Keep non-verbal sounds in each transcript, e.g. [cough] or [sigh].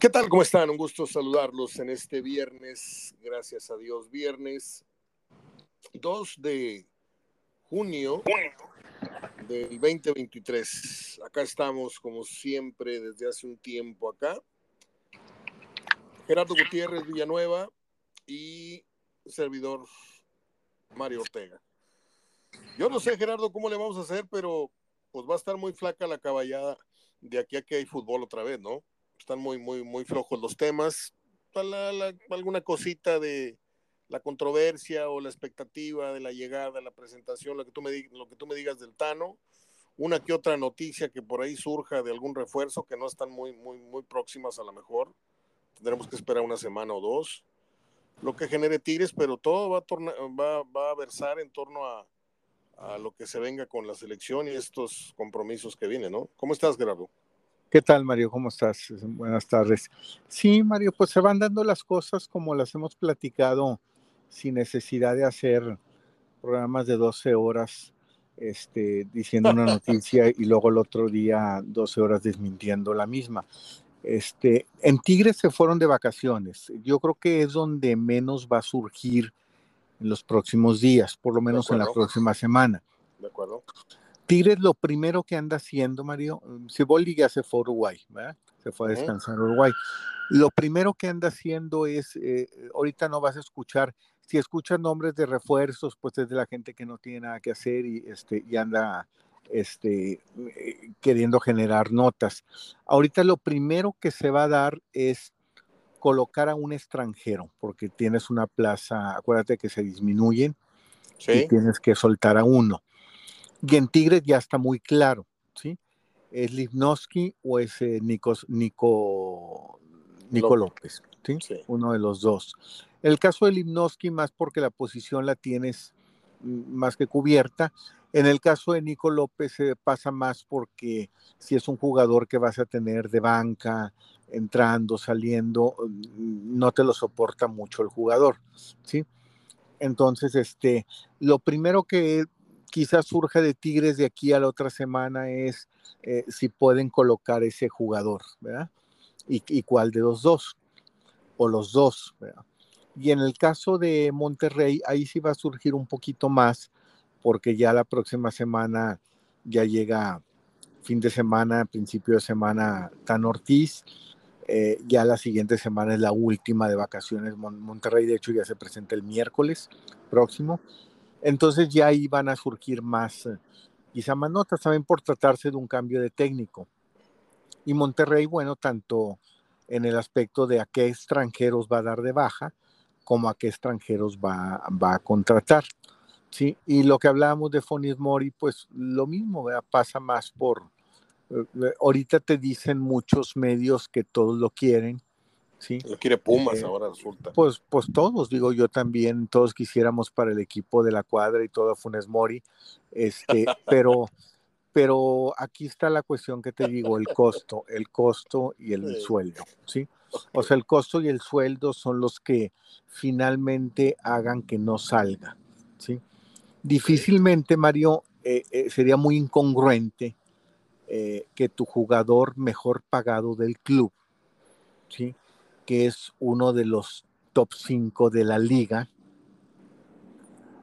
¿Qué tal? ¿Cómo están? Un gusto saludarlos en este viernes, gracias a Dios, viernes 2 de junio del 2023. Acá estamos, como siempre, desde hace un tiempo acá. Gerardo Gutiérrez Villanueva y servidor Mario Ortega. Yo no sé, Gerardo, cómo le vamos a hacer, pero pues va a estar muy flaca la caballada de aquí a que hay fútbol otra vez, ¿no? Están muy, muy, muy flojos los temas. alguna cosita de la controversia o la expectativa de la llegada, la presentación, lo que tú me, lo que tú me digas del Tano, una que otra noticia que por ahí surja de algún refuerzo que no están muy, muy, muy próximas a lo mejor. Tendremos que esperar una semana o dos. Lo que genere Tigres, pero todo va a, va, va a versar en torno a, a lo que se venga con la selección y estos compromisos que vienen, ¿no? ¿Cómo estás, Gerardo? ¿Qué tal, Mario? ¿Cómo estás? Buenas tardes. Sí, Mario, pues se van dando las cosas como las hemos platicado sin necesidad de hacer programas de 12 horas este, diciendo una [laughs] noticia y luego el otro día 12 horas desmintiendo la misma. Este, en Tigres se fueron de vacaciones. Yo creo que es donde menos va a surgir en los próximos días, por lo menos en la próxima semana. De acuerdo. Tigres lo primero que anda haciendo, Mario, Siboldi ya se fue a Uruguay, ¿verdad? Se fue a descansar a Uruguay. Lo primero que anda haciendo es, eh, ahorita no vas a escuchar, si escuchas nombres de refuerzos, pues es de la gente que no tiene nada que hacer y, este, y anda este, eh, queriendo generar notas. Ahorita lo primero que se va a dar es colocar a un extranjero, porque tienes una plaza, acuérdate que se disminuyen y tienes que soltar a uno. Y en Tigres ya está muy claro, ¿sí? ¿Es Livnowski o es eh, Nico, Nico, López? ¿sí? Uno de los dos. El caso de Livnowski, más porque la posición la tienes mm, más que cubierta. En el caso de Nico López se pasa más porque si es un jugador que vas a tener de banca, entrando, saliendo, mm, no te lo soporta mucho el jugador, ¿sí? Entonces, este, lo primero que quizás surja de Tigres de aquí a la otra semana es eh, si pueden colocar ese jugador, ¿verdad? Y, cuál de los dos, o los dos, ¿verdad? Y en el caso de Monterrey, ahí sí va a surgir un poquito más, porque ya la próxima semana ya llega fin de semana, principio de semana, Tan Ortiz. Eh, ya la siguiente semana es la última de vacaciones. Monterrey, de hecho, ya se presenta el miércoles próximo. Entonces ya ahí van a surgir más, eh, quizá más notas también por tratarse de un cambio de técnico. Y Monterrey, bueno, tanto en el aspecto de a qué extranjeros va a dar de baja, como a qué extranjeros va, va a contratar. ¿sí? Y lo que hablábamos de Fonis Mori, pues lo mismo, pasa más por... Eh, eh, ahorita te dicen muchos medios que todos lo quieren, ¿sí? Lo quiere Pumas eh, ahora resulta. Pues, pues todos, digo yo también, todos quisiéramos para el equipo de la cuadra y todo Funes Mori, este, [laughs] pero, pero aquí está la cuestión que te digo, el costo, el costo y el sueldo, ¿sí? O sea, el costo y el sueldo son los que finalmente hagan que no salga, ¿sí? Difícilmente, Mario, eh, eh, sería muy incongruente que tu jugador mejor pagado del club, ¿sí? Que es uno de los top 5 de la liga,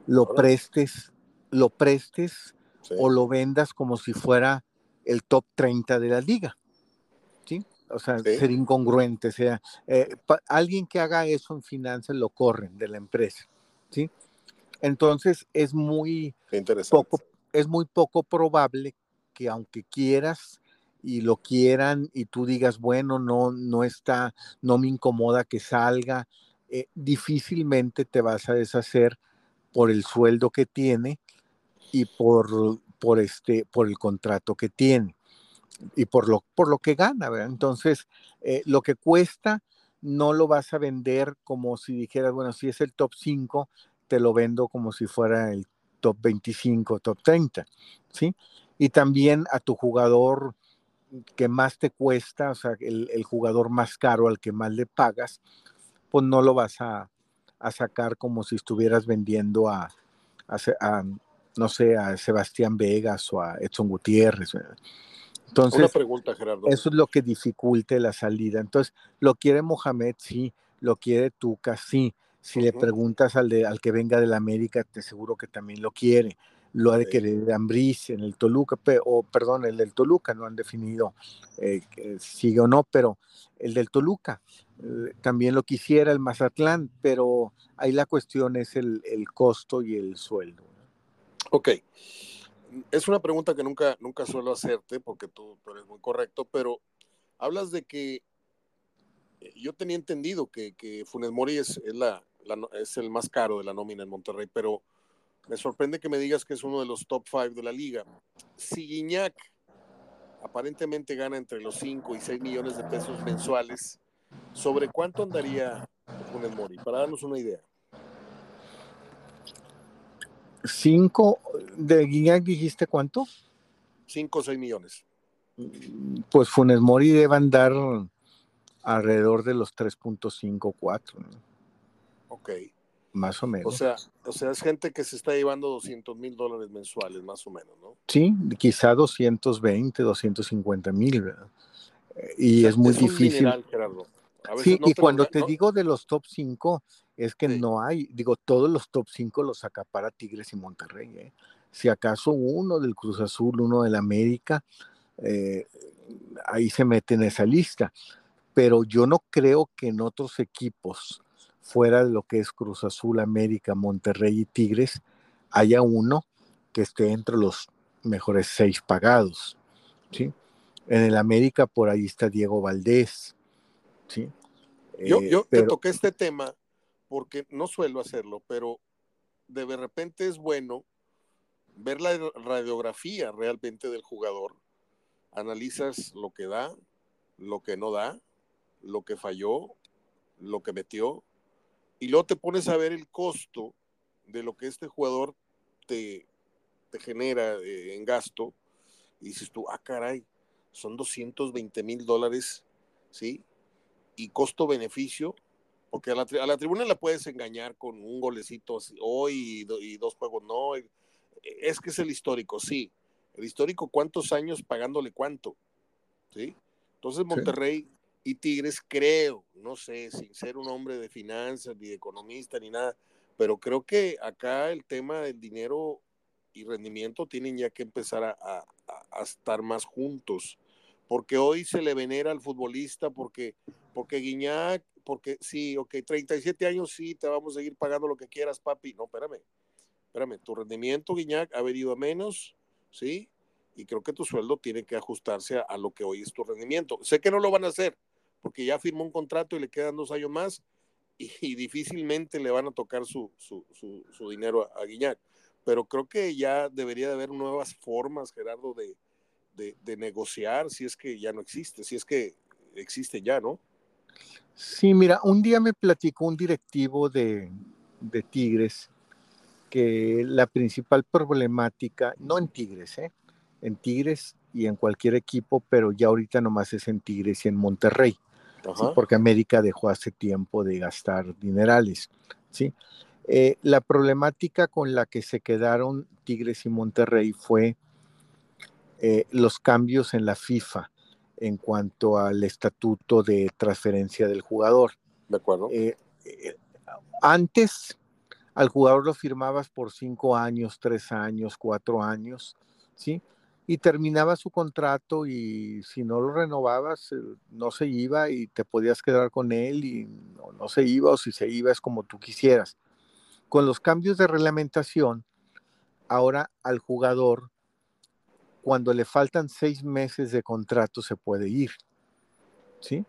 lo prestes, lo prestes o lo vendas como si fuera el top 30 de la liga. ¿Sí? O sea, ser incongruente. sea, eh, alguien que haga eso en finanzas lo corren de la empresa. ¿Sí? Entonces es muy poco, es muy poco probable que aunque quieras y lo quieran y tú digas, bueno, no, no está, no me incomoda que salga, eh, difícilmente te vas a deshacer por el sueldo que tiene y por, por, este, por el contrato que tiene y por lo, por lo que gana. Entonces, eh, lo que cuesta no lo vas a vender como si dijeras, bueno, si es el top 5, te lo vendo como si fuera el top 25, top 30, ¿sí? Y también a tu jugador que más te cuesta, o sea, el, jugador más caro al que más le pagas, pues no lo vas a, sacar como si estuvieras vendiendo a, no sé, a Sebastián Vegas o a Edson Gutiérrez. Entonces, Una pregunta, Gerardo. Eso es lo que dificulte la salida. Entonces, ¿lo quiere Mohamed? Sí. ¿Lo quiere Tuca? Sí. Si le preguntas al, de, al que venga de la América, te seguro que también lo quiere. Lo ha de querer Ambriz en el Toluca, o perdón, el del Toluca, no han definido eh, sigue o no, pero el del Toluca eh, también lo quisiera el Mazatlán, pero ahí la cuestión es el, el costo y el sueldo. Ok es una pregunta que nunca, nunca suelo hacerte porque tú, eres muy correcto, pero hablas de que eh, yo tenía entendido que, que Funes Mori es, la, es el más caro de la nómina en Monterrey, pero me sorprende que me digas que es uno de los top five de la liga. Si Guiñac aparentemente gana entre los 5 y 6 millones de pesos mensuales, ¿sobre cuánto andaría Funes Mori? Para darnos una idea. Cinco, de Guiñac dijiste cuánto? Cinco o seis millones. Pues Funes Mori debe andar alrededor de los 3.54. Ok. Más o menos. O sea, o sea, es gente que se está llevando 200 mil dólares mensuales, más o menos, ¿no? Sí, quizá 220, 250 mil, ¿verdad? Y es muy difícil. sí, y cuando te digo de los top 5, es que no hay, digo, todos los top 5 los acapara Tigres y Monterrey. ¿eh? Si acaso uno del Cruz Azul, uno del América, eh, ahí se mete en esa lista. Pero yo no creo que en otros equipos, fuera de lo que es Cruz Azul, América, Monterrey y Tigres, haya uno que esté entre los mejores seis pagados. ¿sí? En el América por ahí está Diego Valdés. ¿sí? yo, yo eh, te toqué este tema porque no suelo hacerlo, pero de repente es bueno ver la radiografía realmente del jugador. Analizas lo que da, lo que no da, lo que falló, lo que metió, y luego te pones a ver el costo de lo que este jugador te, te genera eh, en gasto, y dices tú, ah, caray, son 220 mil dólares, ¿sí? Y costo-beneficio, porque a la, tribuna la puedes engañar con un golecito hoy y, dos juegos no. Es que es el histórico, sí. El histórico, ¿cuántos años pagándole cuánto? ¿Sí? Entonces Monterrey y Tigres, creo, no sé, sin ser un hombre de finanzas, ni de economista, ni nada, pero creo que acá el tema del dinero y rendimiento tienen ya que empezar a, a estar más juntos porque hoy se le venera al futbolista, porque, porque Guiñac porque sí, ok, 37 años sí, te vamos a seguir pagando lo que quieras, papi. No, espérame, espérame, tu rendimiento, Guiñac, ha venido a menos, ¿sí? Y creo que tu sueldo tiene que ajustarse a, lo que hoy es tu rendimiento. Sé que no lo van a hacer, porque ya firmó un contrato y le quedan dos años más y, difícilmente le van a tocar su, su, su, dinero a, Guiñac. Pero creo que ya debería de haber nuevas formas, Gerardo, de, de, de negociar si es que ya no existe, si es que existe ya, ¿no? Sí, mira, un día me platicó un directivo de, Tigres que la principal problemática, no en Tigres, ¿eh? en Tigres y en cualquier equipo, pero ya ahorita nomás es en Tigres y en Monterrey, porque América dejó hace tiempo de gastar dinerales. ¿sí? Eh, la problemática con la que se quedaron Tigres y Monterrey fue eh, los cambios en la FIFA en cuanto al estatuto de transferencia del jugador. De acuerdo. Eh, eh, antes al jugador lo firmabas por cinco años, tres años, cuatro años, ¿sí? Y terminaba su contrato y si no lo renovabas, eh, no se iba y te podías quedar con él y no, no se iba o si se iba es como tú quisieras. Con los cambios de reglamentación, ahora al jugador cuando le faltan seis meses de contrato se puede ir. ¿Sí?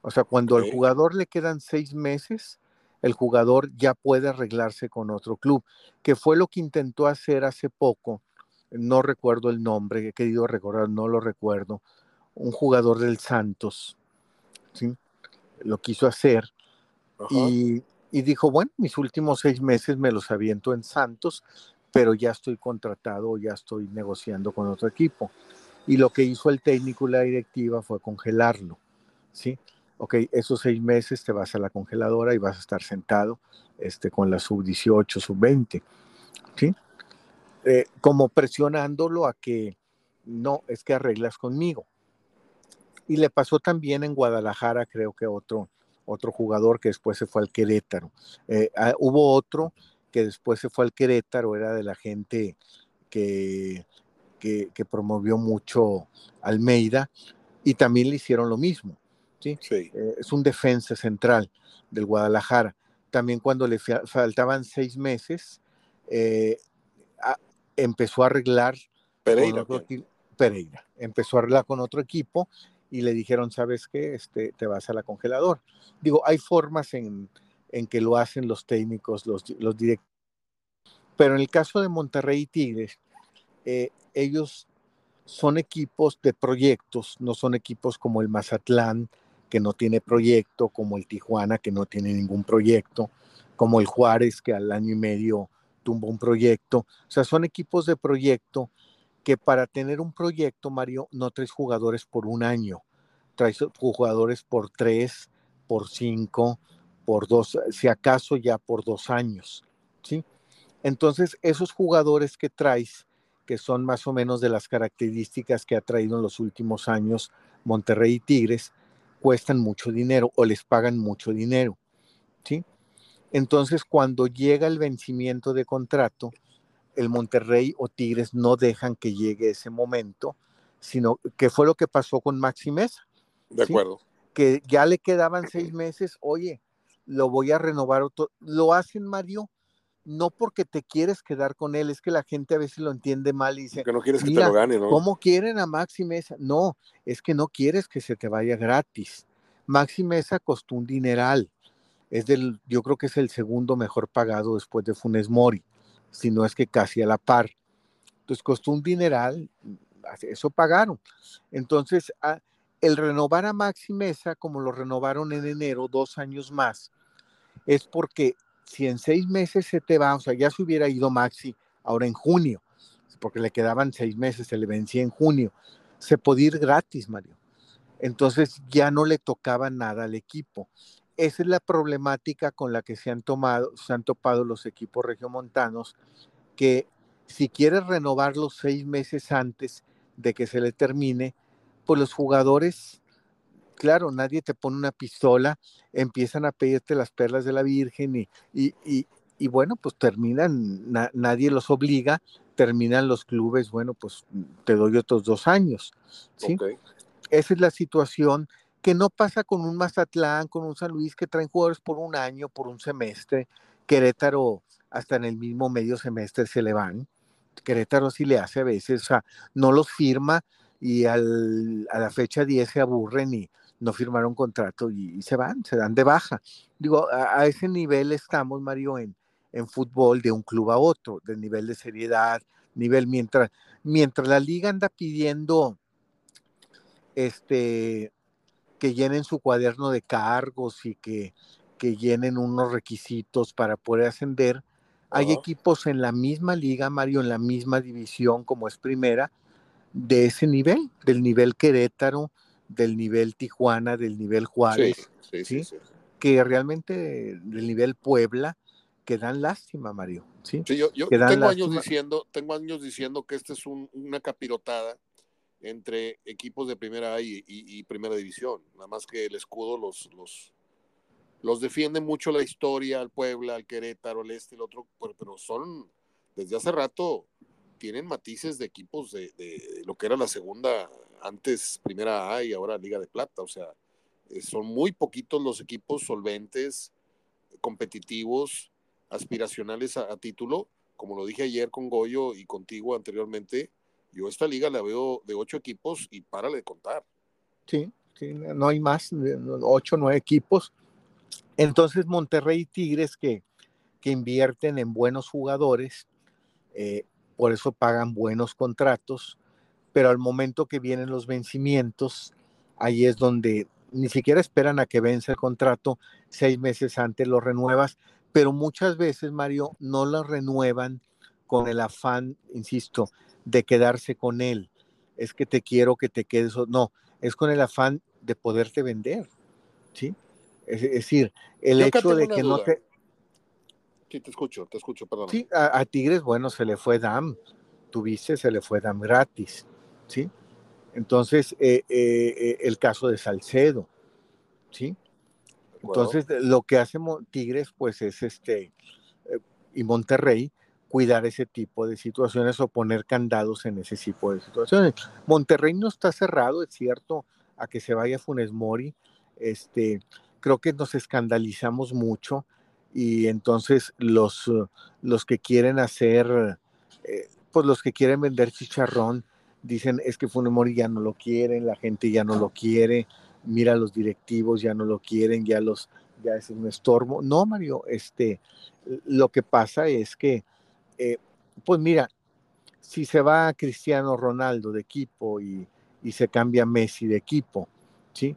O sea, cuando al jugador le quedan seis meses, el jugador ya puede arreglarse con otro club, que fue lo que intentó hacer hace poco. No recuerdo el nombre, he querido recordar, no lo recuerdo. Un jugador del Santos, ¿sí? Lo quiso hacer y, y, dijo, bueno, mis últimos seis meses me los aviento en Santos pero ya estoy contratado, ya estoy negociando con otro equipo. Y lo que hizo el técnico y la directiva fue congelarlo, ¿sí? Ok, esos seis meses te vas a la congeladora y vas a estar sentado este, con la sub-18, sub-20, ¿sí? Eh, como presionándolo a que no, es que arreglas conmigo, Y le pasó también en Guadalajara, creo que otro, otro jugador que después se fue al Querétaro. Eh, ah, hubo otro que después se fue al Querétaro, era de la gente que, que, promovió mucho Almeida, y también le hicieron lo mismo. ¿sí? Eh, es un defensa central del Guadalajara. También cuando le faltaban seis meses, eh, empezó a arreglar Pereira, Pereira. Empezó a arreglar con otro equipo y le dijeron, ¿sabes qué? Este, te vas a la congelador. Digo, hay formas en, en que lo hacen los técnicos, los, los directores. Pero en el caso de Monterrey y Tigres, eh, ellos son equipos de proyectos, no son equipos como el Mazatlán, que no tiene proyecto, como el Tijuana, que no tiene ningún proyecto, como el Juárez, que al año y medio tumbó un proyecto. O sea, son equipos de proyecto que para tener un proyecto, Mario, no traes jugadores por un año, traes jugadores por tres, por cinco, por dos, si acaso ya por dos años, ¿sí? Entonces, esos jugadores que traes, que son más o menos de las características que ha traído en los últimos años Monterrey y Tigres, cuestan mucho dinero o les pagan mucho dinero, ¿sí? Entonces, cuando llega el vencimiento de contrato, el Monterrey o Tigres no dejan que llegue ese momento, sino que fue lo que pasó con Maxi Mesa. De acuerdo. Que ya le quedaban seis meses, oye, lo voy a renovar. Otro. Lo hacen, Mario, no porque te quieres quedar con él, es que la gente a veces lo entiende mal y dice, que no quieres que te lo gane, ¿no? ¿Cómo quieren a Maxi Mesa? No, es que no quieres que se te vaya gratis. Maxi Mesa costó un dineral. Es del, yo creo que es el segundo mejor pagado después de Funes Mori si no es que casi a la par. Entonces costó un dineral, eso pagaron. Entonces, el renovar a Maxi Mesa, como lo renovaron en enero, dos años más, es porque si en seis meses se te va, o sea, ya se hubiera ido Maxi ahora en junio, porque le quedaban seis meses, se le vencía en junio, se podía ir gratis, Mario. Entonces ya no le tocaba nada al equipo esa es la problemática con la que se han tomado, se han topado los equipos regiomontanos, que si quieres renovar los seis meses antes de que se le termine, pues los jugadores, claro, nadie te pone una pistola, empiezan a pedirte las perlas de la Virgen y, y, bueno, pues terminan, nadie los obliga, terminan los clubes, bueno, pues te doy otros dos años. ¿sí? Esa es la situación que no pasa con un Mazatlán, con un San Luis que traen jugadores por un año, por un semestre. Querétaro hasta en el mismo medio semestre se le van. Querétaro sí le hace a veces, o sea, no los firma y a la fecha 10 se aburren y no firmaron contrato y, se van, se dan de baja. Digo, a, ese nivel estamos, Mario, en, en fútbol de un club a otro, del nivel de seriedad, nivel mientras, mientras la liga anda pidiendo este que llenen su cuaderno de cargos y que, que llenen unos requisitos para poder ascender. Hay equipos en la misma liga, Mario, en la misma división como es primera, de ese nivel, del nivel Querétaro, del nivel Tijuana, del nivel Juárez, sí, que realmente del nivel Puebla, que dan lástima, Mario. Sí, yo, tengo, años diciendo, tengo años diciendo que esta es una capirotada entre equipos de primera A y, primera división. Nada más que el escudo los, los, los defiende mucho la historia, al Puebla, al Querétaro, al este, el otro, pero, son, desde hace rato, tienen matices de equipos de, lo que era la segunda, antes primera A y ahora Liga de Plata. O sea, eh, son muy poquitos los equipos solventes, competitivos, aspiracionales a título. Como lo dije ayer con Goyo y contigo anteriormente, yo esta liga la veo de ocho equipos y párale de contar. Sí, sí no hay más, ocho, nueve equipos. Entonces Monterrey y Tigres que, que invierten en buenos jugadores, eh, por eso pagan buenos contratos, pero al momento que vienen los vencimientos, ahí es donde ni siquiera esperan a que vence el contrato, seis meses antes lo renuevas, pero muchas veces, Mario, no lo renuevan con el afán, insisto, de quedarse con él. Es que te quiero que te quedes. No, es con el afán de poderte vender. ¿Sí? Es, decir, el hecho de que no te. Sí, te escucho, te escucho, perdón. Sí, a, Tigres, bueno, se le fue DAM. Tuviste, se le fue DAM gratis. ¿Sí? Entonces, eh, eh, el caso de Salcedo, ¿sí? Entonces, lo que hace Tigres, pues es este, y Monterrey, cuidar ese tipo de situaciones o poner candados en ese tipo de situaciones. Monterrey no está cerrado, es cierto, a que se vaya Funes Mori. Este, creo que nos escandalizamos mucho y entonces los, los que quieren hacer, eh, pues los que quieren vender chicharrón, dicen es que Funes Mori ya no lo quieren, la gente ya no lo quiere, mira los directivos ya no lo quieren, ya los ya es un estorbo. No, Mario, este, lo que pasa es que, eh, pues mira, si se va Cristiano Ronaldo de equipo y, se cambia Messi de equipo, ¿sí?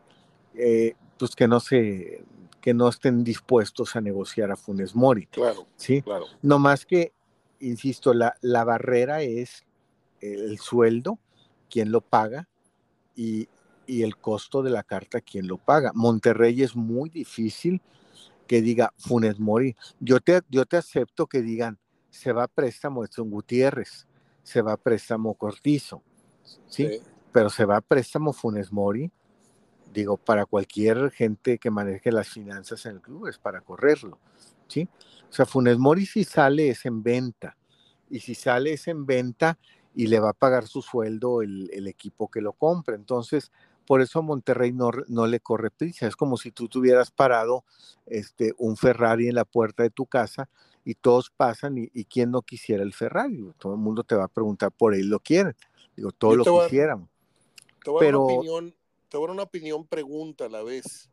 Eh, pues que no se, que no estén dispuestos a negociar a Funes Mori. Claro, ¿sí? claro. No más que, insisto, la, la barrera es el sueldo, quién lo paga, y, y el costo de la carta, quién lo paga. Monterrey es muy difícil que diga Funes Mori. Yo te, yo te acepto que digan, se va a préstamo Edson Gutiérrez, se va a préstamo Cortizo, ¿sí? Pero se va a préstamo Funes Mori, digo, para cualquier gente que maneje las finanzas en el club, es para correrlo, ¿sí? O sea, Funes Mori si sale es en venta, y si sale es en venta y le va a pagar su sueldo el, el equipo que lo compre. Entonces, por eso a Monterrey no, no, le corre prisa. Es como si tú tuvieras parado este, un Ferrari en la puerta de tu casa y todos pasan y, y quién no quisiera el Ferrari. Todo el mundo te va a preguntar por él lo quieren. Digo, todos lo quisieran. Te voy, Pero, a una opinión, te voy a una opinión pregunta a la vez.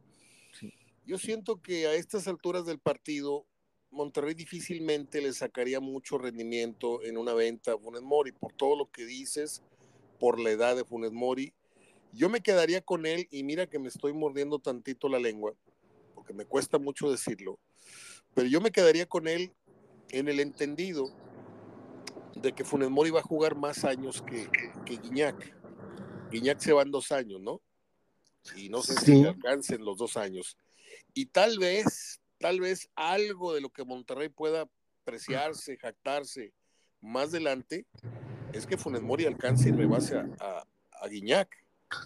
Yo siento que a estas alturas del partido, Monterrey difícilmente le sacaría mucho rendimiento en una venta a Funes Mori, por todo lo que dices, por la edad de Funes Mori yo me quedaría con él y mira que me estoy mordiendo tantito la lengua, porque me cuesta mucho decirlo, pero yo me quedaría con él en el entendido de que Funes Mori va a jugar más años que, que Guiñac. Guiñac se van dos años, ¿no? Y no sé si alcancen los dos años. Y tal vez, tal vez algo de lo que Monterrey pueda apreciarse, jactarse más adelante, es que Funes Mori alcance y rebase a, a, a Guiñac.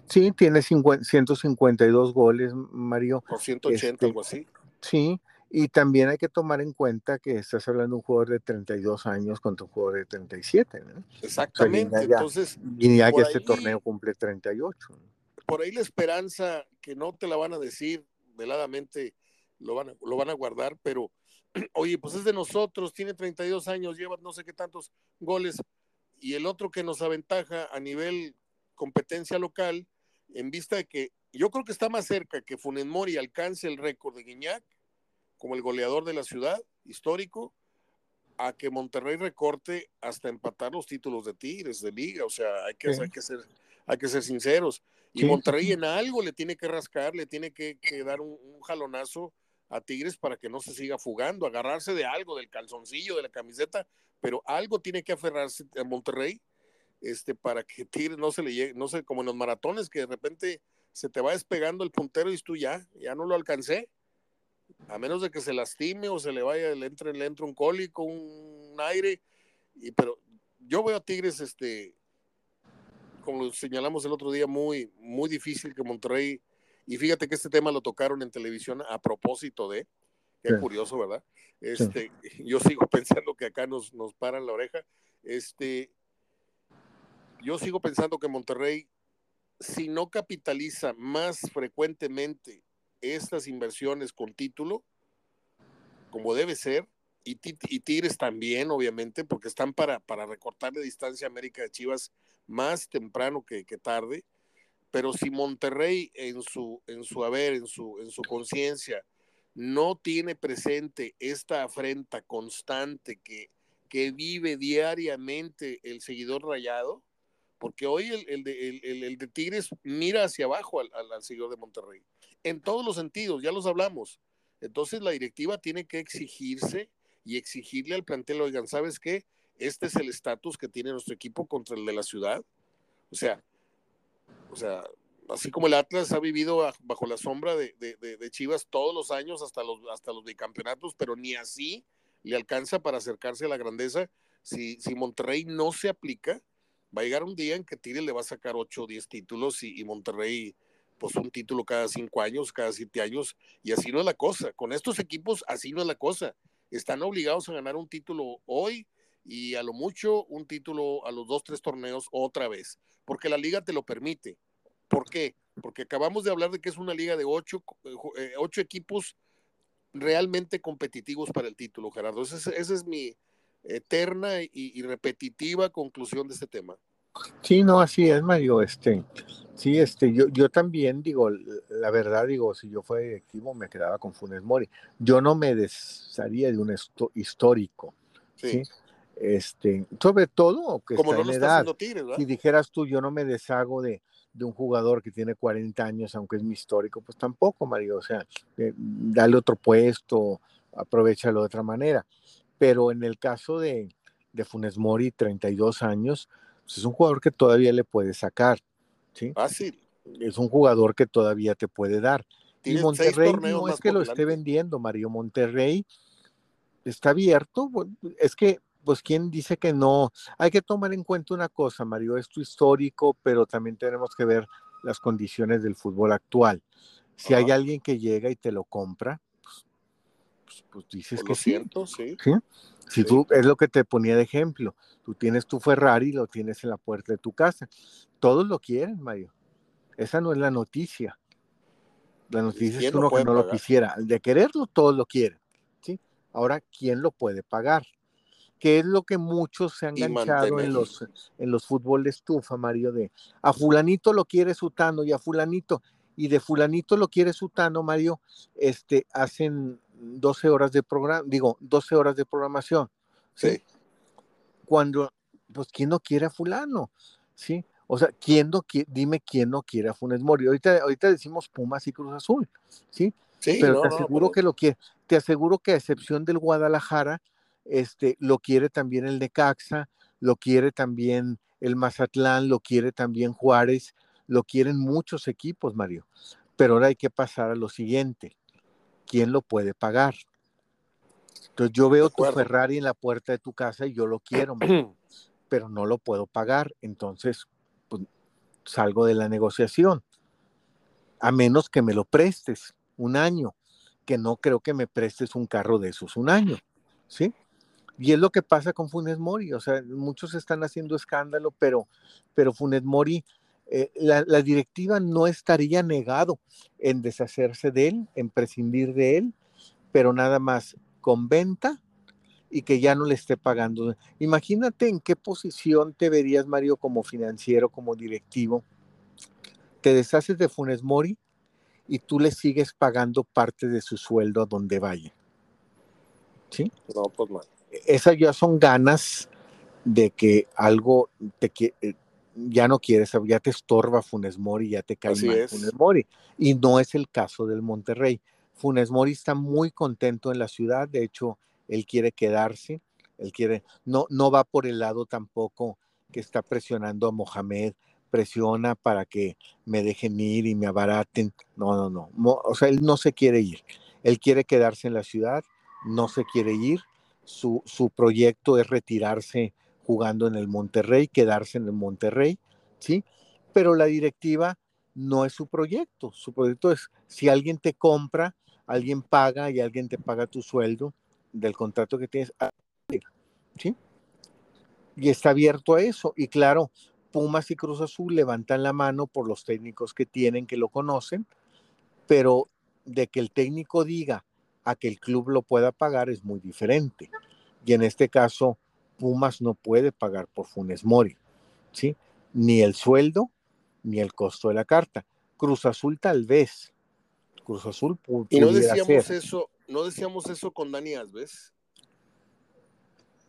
Sí, tiene 152 goles, Mario. Por 180, este, algo así. Sí, y también hay que tomar en cuenta que estás hablando de un jugador de 32 años contra un jugador de 37. ¿no? Exactamente. Entonces, y ya que este torneo cumple 38. Por ahí la esperanza, que no te la van a decir veladamente, lo van a, lo van a guardar, pero [clears throat] oye, pues es de nosotros, tiene 32 años, lleva no sé qué tantos goles, y el otro que nos aventaja a nivel competencia local, en vista de que yo creo que está más cerca que Funes Mori alcance el récord de Guiñac como el goleador de la ciudad histórico, a que Monterrey recorte hasta empatar los títulos de Tigres, de Liga. O sea, hay que, hay que, ser, hay que ser sinceros. Y Monterrey en algo le tiene que rascar, le tiene que, dar un, un, jalonazo a Tigres para que no se siga fugando, agarrarse de algo, del calzoncillo, de la camiseta, pero algo tiene que aferrarse a Monterrey este, para que Tigres no se le llegue, no sé, como en los maratones, que de repente se te va despegando el puntero y tú ya, ya no lo alcancé. A menos de que se lastime o se le vaya, le entre, le entre un cólico, un aire. Y, pero yo veo a Tigres, este, como lo señalamos el otro día, muy, muy difícil que Monterrey. Y fíjate que este tema lo tocaron en televisión a propósito de, qué curioso, ¿verdad? Este, [laughs] yo sigo [laughs] pensando que acá nos, nos paran la oreja. Este, yo sigo pensando que Monterrey, si no capitaliza más frecuentemente estas inversiones con título, como debe ser, y, Tigres también, obviamente, porque están para, para recortarle distancia a América de Chivas más temprano que, tarde, pero si Monterrey en su, en su haber, en su, en su conciencia, no tiene presente esta afrenta constante que, que vive diariamente el seguidor rayado, porque hoy el, de, Tigres mira hacia abajo al, al, señor de Monterrey, en todos los sentidos, ya los hablamos. Entonces la directiva tiene que exigirse y exigirle al plantel, oigan, ¿sabes qué? Este es el estatus que tiene nuestro equipo contra el de la ciudad. O sea, o sea, así como el Atlas ha vivido bajo la sombra de, Chivas todos los años hasta los, hasta los bicampeonatos, pero ni así le alcanza para acercarse a la grandeza. Si, si Monterrey no se aplica, Va a llegar un día en que Tigres le va a sacar 8 o 10 títulos y Monterrey pues un título cada cinco años, cada siete años, y así no es la cosa. Con estos equipos, así no es la cosa. Están obligados a ganar un título hoy y a lo mucho un título a los dos, tres torneos otra vez, porque la liga te lo permite. ¿Por qué? Porque acabamos de hablar de que es una liga de ocho, eh, ocho equipos realmente competitivos para el título, Gerardo. Esa es, mi eterna y, y repetitiva conclusión de este tema. Sí, no, así es, Mario. Este, sí, este, yo, yo también digo, la verdad, digo, si yo fuera directivo me quedaba con Funes Mori. Yo no me desharía de un histórico. Sí. Este, sobre todo que está en edad. si dijeras tú, yo no me deshago de, de, un jugador que tiene 40 años, aunque es mi histórico, pues tampoco, Mario. O sea, eh, dale otro puesto, aprovechalo de otra manera. Pero en el caso de, de Funes Mori, 32 años, es un jugador que todavía le puede sacar. ¿sí? Fácil. Es un jugador que todavía te puede dar. Y Monterrey no es que lo esté vendiendo, Mario. Monterrey está abierto. Es que, pues, ¿quién dice que no? Hay que tomar en cuenta una cosa, Mario. Esto histórico, pero también tenemos que ver las condiciones del fútbol actual. Si hay alguien que llega y te lo compra, pues, pues, pues dices pues que lo sí. ¿sí? Si tú, es lo que te ponía de ejemplo, tú tienes tu Ferrari, lo tienes en la puerta de tu casa. Todos lo quieren, Mario. Esa no es la noticia. La noticia es uno que no lo quisiera. De quererlo, todos lo quieren. ¿sí? Ahora, ¿quién lo puede pagar? Que es lo que muchos se han enganchado en los, en los fútbol de estufa, Mario, de a fulanito lo quiere Sutano y a fulanito, y de fulanito lo quiere Sutano, Mario, este, hacen 12 horas de programa, digo, 12 horas de programación. ¿sí? Cuando, pues, ¿quién no quiere a fulano? ¿Sí? O sea, ¿quién no quiere, dime quién no quiere a Funes Mori? Ahorita, ahorita decimos Pumas y Cruz Azul, ¿sí? sí pero te aseguro que lo quiere, te aseguro que a excepción del Guadalajara, este, lo quiere también el Necaxa, lo quiere también el Mazatlán, lo quiere también Juárez, lo quieren muchos equipos, Mario. Pero ahora hay que pasar a lo siguiente. ¿Quién lo puede pagar? Entonces yo veo tu Ferrari en la puerta de tu casa y yo lo quiero, [clears throat] pero no lo puedo pagar. Entonces, pues, salgo de la negociación. A menos que me lo prestes un año, que no creo que me prestes un carro de esos un año, ¿sí? Y es lo que pasa con Funes Mori, o sea, muchos están haciendo escándalo, pero, pero Funes Mori eh, la, directiva no estaría negado en deshacerse de él, en prescindir de él, pero nada más con venta y que ya no le esté pagando. Imagínate en qué posición te verías, Mario, como financiero, como directivo. Te deshaces de Funes Mori y tú le sigues pagando parte de su sueldo a donde vaya. ¿Sí? No, pues mal. Esas ya son ganas de que algo te, ya no quieres, ya te estorba Funes Mori, ya te cae mal Funes Mori. Y no es el caso del Monterrey. Funes Mori está muy contento en la ciudad, de hecho, él quiere quedarse, él quiere, no, no va por el lado tampoco que está presionando a Mohamed, presiona para que me dejen ir y me abaraten. No, no, no. O sea, él no se quiere ir. Él quiere quedarse en la ciudad, no se quiere ir. Su, su proyecto es retirarse jugando en el Monterrey, quedarse en el Monterrey, ¿sí? Pero la directiva no es su proyecto. Su proyecto es, si alguien te compra, alguien paga y alguien te paga tu sueldo del contrato que tienes, ¿sí? Y está abierto a eso. Y claro, Pumas y Cruz Azul levantan la mano por los técnicos que tienen, que lo conocen, pero de que el técnico diga a que el club lo pueda pagar es muy diferente. Y en este caso, Pumas no puede pagar por Funes Mori, ¿sí? Ni el sueldo, ni el costo de la carta. Cruz Azul tal vez. Cruz Azul Y no decíamos eso, no decíamos eso con Dani Alves.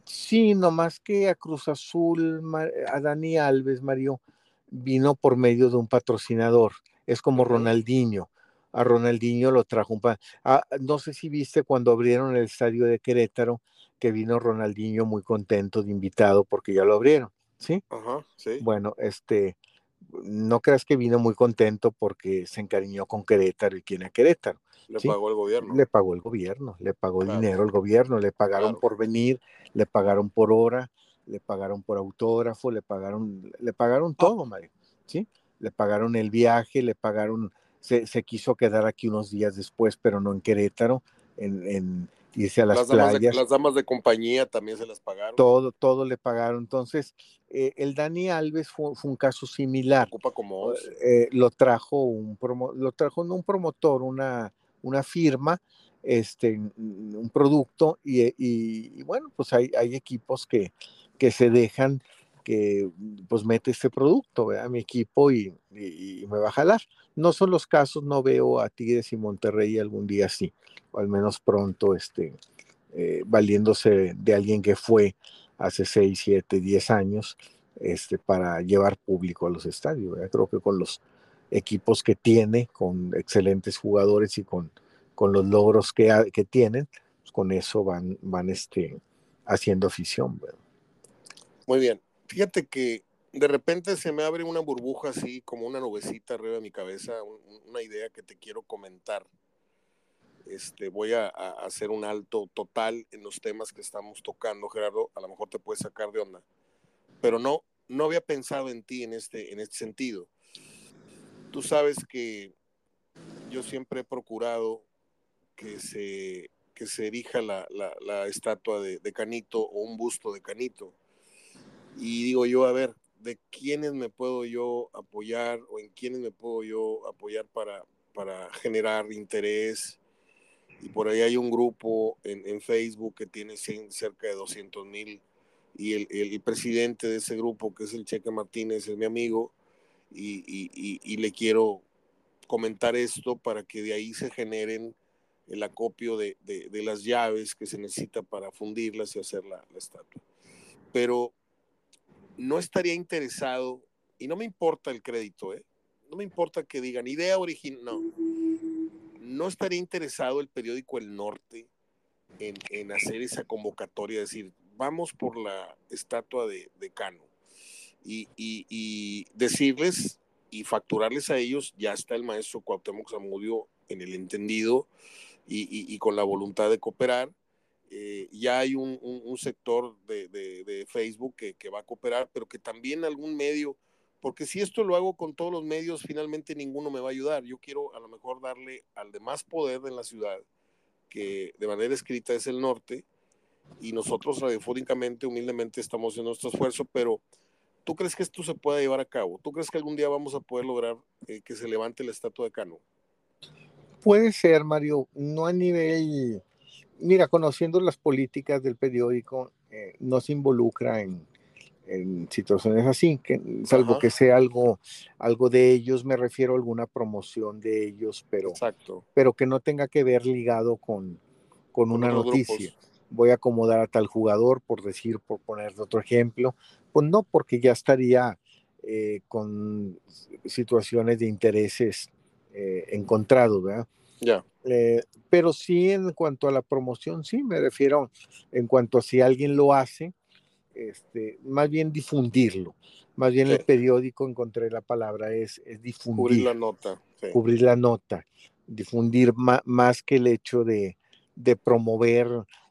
Sí, nomás que a Cruz Azul, a Dani Alves, Mario, vino por medio de un patrocinador. Es como Ronaldinho. A Ronaldinho lo trajo un... Ah, no sé si viste cuando abrieron el estadio de Querétaro, que vino Ronaldinho muy contento de invitado porque ya lo abrieron, ¿sí? Ajá, sí. Bueno, este, no creas que vino muy contento porque se encariñó con Querétaro y quién es Querétaro. Le pagó el gobierno. Le pagó el gobierno, le pagó dinero el gobierno, le pagaron por venir, le pagaron por hora, le pagaron por autógrafo, le pagaron, le pagaron ah. todo, Mario, ¿sí? Le pagaron el viaje, le pagaron, se, quiso quedar aquí unos días después, pero no en Querétaro, en, en irse a las, las playas. de, las damas de compañía también se las pagaron. Todo, todo le pagaron. Entonces, eh, el Dani Alves fue, un caso similar. Ocupa como eh, lo trajo un promo, lo trajo un promotor, una, una firma, este, un producto, y, bueno, pues hay, hay equipos que, que se dejan que pues mete este producto a mi equipo y, me va a jalar. No son los casos, no veo a Tigres y Monterrey algún día así, o al menos pronto este, eh, valiéndose de alguien que fue hace 6, 7, 10 años este, para llevar público a los estadios. Creo que con los equipos que tiene, con excelentes jugadores y con, con los logros que, que tienen, pues con eso van, van este, haciendo afición. Muy bien. Fíjate que de repente se me abre una burbuja así, como una nubecita arriba de mi cabeza, una idea que te quiero comentar. Este, voy a, hacer un alto total en los temas que estamos tocando, Gerardo. A lo mejor te puedes sacar de onda, pero no, no había pensado en ti en este, en este sentido. Tú sabes que yo siempre he procurado que se, que se erija la, la, estatua de, de Canito o un busto de Canito y digo yo, a ver, ¿de quiénes me puedo yo apoyar o en quiénes me puedo yo apoyar para, para generar interés? Y por ahí hay un grupo en, en Facebook que tiene cerca de 200 mil y el, el, presidente de ese grupo, que es el Cheque Martínez, es mi amigo y, y, y, le quiero comentar esto para que de ahí se generen el acopio de, de, de las llaves que se necesita para fundirlas y hacer la, la estatua. Pero no estaría interesado, y no me importa el crédito, ¿eh? no me importa que digan idea original, no. No estaría interesado el periódico El Norte en, hacer esa convocatoria, decir, vamos por la estatua de, Cano. Y, decirles y facturarles a ellos, ya está el maestro Cuauhtémoc Zamudio en el entendido y con la voluntad de cooperar eh, ya hay un, sector de, Facebook que, va a cooperar, pero que también algún medio, porque si esto lo hago con todos los medios, finalmente ninguno me va a ayudar. Yo quiero a lo mejor darle al de más poder en la ciudad, que de manera escrita es el norte, y nosotros radiofónicamente, humildemente, estamos haciendo nuestro esfuerzo, pero ¿tú crees que esto se pueda llevar a cabo? ¿Tú crees que algún día vamos a poder lograr eh, que se levante la estatua de Cano? Puede ser, Mario, no a nivel mira, conociendo las políticas del periódico, eh, no se involucra en, situaciones así, que, salvo que sea algo, algo de ellos, me refiero a alguna promoción de ellos, pero, pero que no tenga que ver ligado con, con, una noticia. Voy a acomodar a tal jugador, por decir, por poner otro ejemplo. Pues no, porque ya estaría eh, con situaciones de intereses eh, encontrados, ¿verdad? Ya. Eh, pero sí en cuanto a la promoción, sí, me refiero en cuanto a si alguien lo hace, este, más bien difundirlo. Más bien el periódico, encontré la palabra, es, es difundir. Cubrir la nota. Cubrir la nota. Difundir más, que el hecho de, de, promover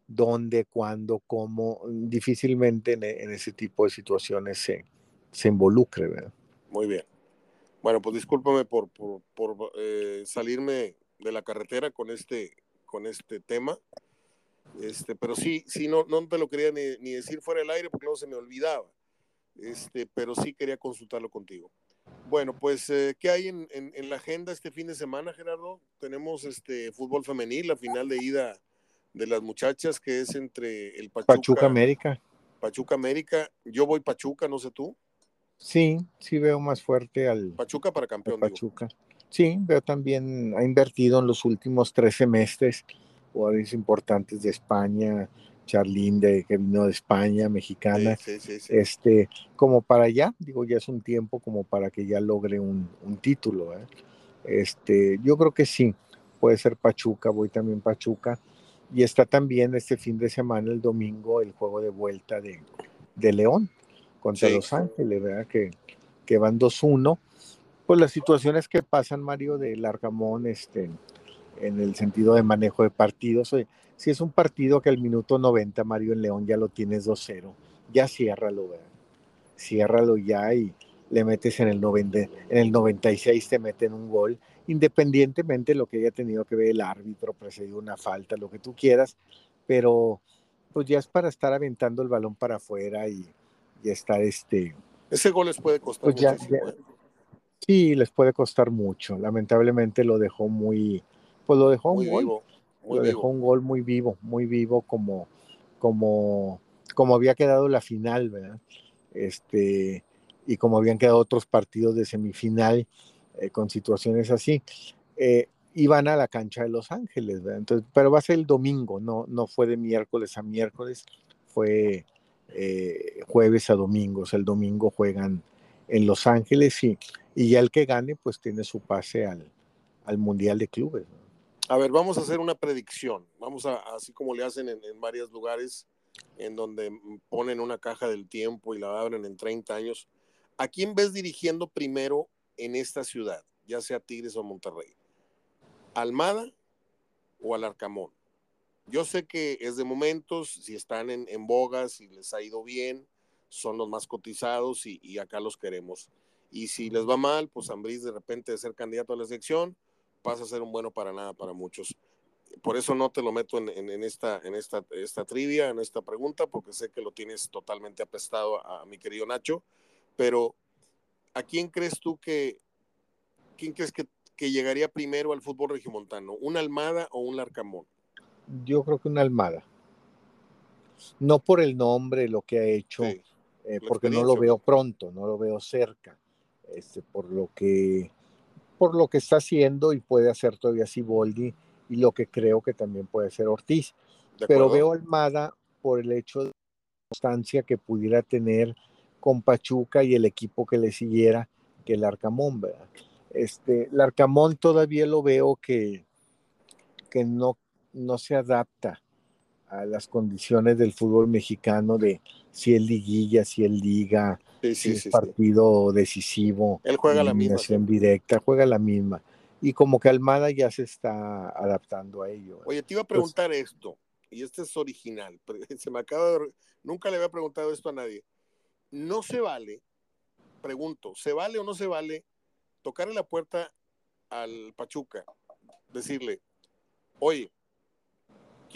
dónde, cuándo, cómo. Difícilmente en, ese tipo de situaciones se, se involucre. ¿verdad? Muy bien. Bueno, pues discúlpame por, por, por eh, salirme de la carretera con este, con este tema. Este, pero sí, sí, no, no te lo quería ni, decir fuera del aire porque luego se me olvidaba. Este, pero sí quería consultarlo contigo. Bueno, pues, eh, ¿qué hay en, en, la agenda este fin de semana, Gerardo? Tenemos este fútbol femenil, la final de ida de las muchachas, que es entre el Pachuca, Pachuca América. Pachuca América. Yo voy Pachuca, no sé tú. Sí, sí veo más fuerte al Pachuca para campeón. Pachuca. Sí, veo también, ha invertido en los últimos tres semestres jugadores importantes de España, Charlín de, que vino de España, mexicana, este, como para allá, digo, ya es un tiempo como para que ya logre un, título. ¿eh? Este, yo creo que sí, puede ser Pachuca, voy también Pachuca, y está también este fin de semana, el domingo, el juego de vuelta de, de León contra Los Ángeles, ¿verdad? Que, que van 2-1 pues las situaciones que pasan, Mario, de Largamón, este, en el sentido de manejo de partidos. si es un partido que al minuto 90, Mario, en León ya lo tienes 2-0, ya ciérralo, ¿verdad? ciérralo ya y le metes en el, 90, en el 96, te meten un gol, independientemente de lo que haya tenido que ver el árbitro, precedido una falta, lo que tú quieras, pero pues ya es para estar aventando el balón para afuera y, y estar este... Ese gol les puede costar pues ¿eh? Sí, les puede costar mucho. Lamentablemente lo dejó muy, pues lo dejó muy un vivo, gol, lo dejó un gol muy vivo, muy vivo como, como, como había quedado la final, ¿verdad? Este, y como habían quedado otros partidos de semifinal eh, con situaciones así. Eh, iban a la cancha de Los Ángeles, ¿verdad? Entonces, pero va a ser el domingo, no, no fue de miércoles a miércoles, fue eh, jueves a domingos. El domingo juegan en Los Ángeles y, y ya el que gane, pues tiene su pase al, al Mundial de Clubes. A ver, vamos a hacer una predicción. Vamos a, así como le hacen en, en, varios lugares, en donde ponen una caja del tiempo y la abren en 30 años. ¿A quién ves dirigiendo primero en esta ciudad, ya sea Tigres o Monterrey? ¿Almada o Alarcamón? Yo sé que es de momentos, si están en, en bogas, y les ha ido bien, son los más cotizados y, y acá los queremos. Y si les va mal, pues Ambriz de repente de ser candidato a la selección, pasa a ser un bueno para nada para muchos. Por eso no te lo meto en, en, esta, en esta, esta trivia, en esta pregunta, porque sé que lo tienes totalmente apestado a, a mi querido Nacho. Pero, ¿a quién crees tú que, quién crees que, que llegaría primero al fútbol regiomontano? ¿Un Almada o un Larcamón? Yo creo que una Almada. No por el nombre, lo que ha hecho, sí, eh, porque no lo veo pronto, no lo veo cerca, este, por lo que por lo que está haciendo y puede hacer todavía Siboldi y lo que creo que también puede ser Ortiz. Pero veo Almada por el hecho de constancia que pudiera tener con Pachuca y el equipo que le siguiera que el Arcamón, ¿verdad? Este, el Arcamón todavía lo veo que, que no, no se adapta a las condiciones del fútbol mexicano de si es liguilla, si es liga, sí, sí, si es sí, partido decisivo, él juega la misma directa, juega la misma. Y como que Almada ya se está adaptando a ello. Oye, te iba a preguntar pues, esto, y este es original, [laughs] se me acaba de... Nunca le había preguntado esto a nadie. No se vale, pregunto, ¿se vale o no se vale tocarle la puerta al Pachuca, decirle, oye,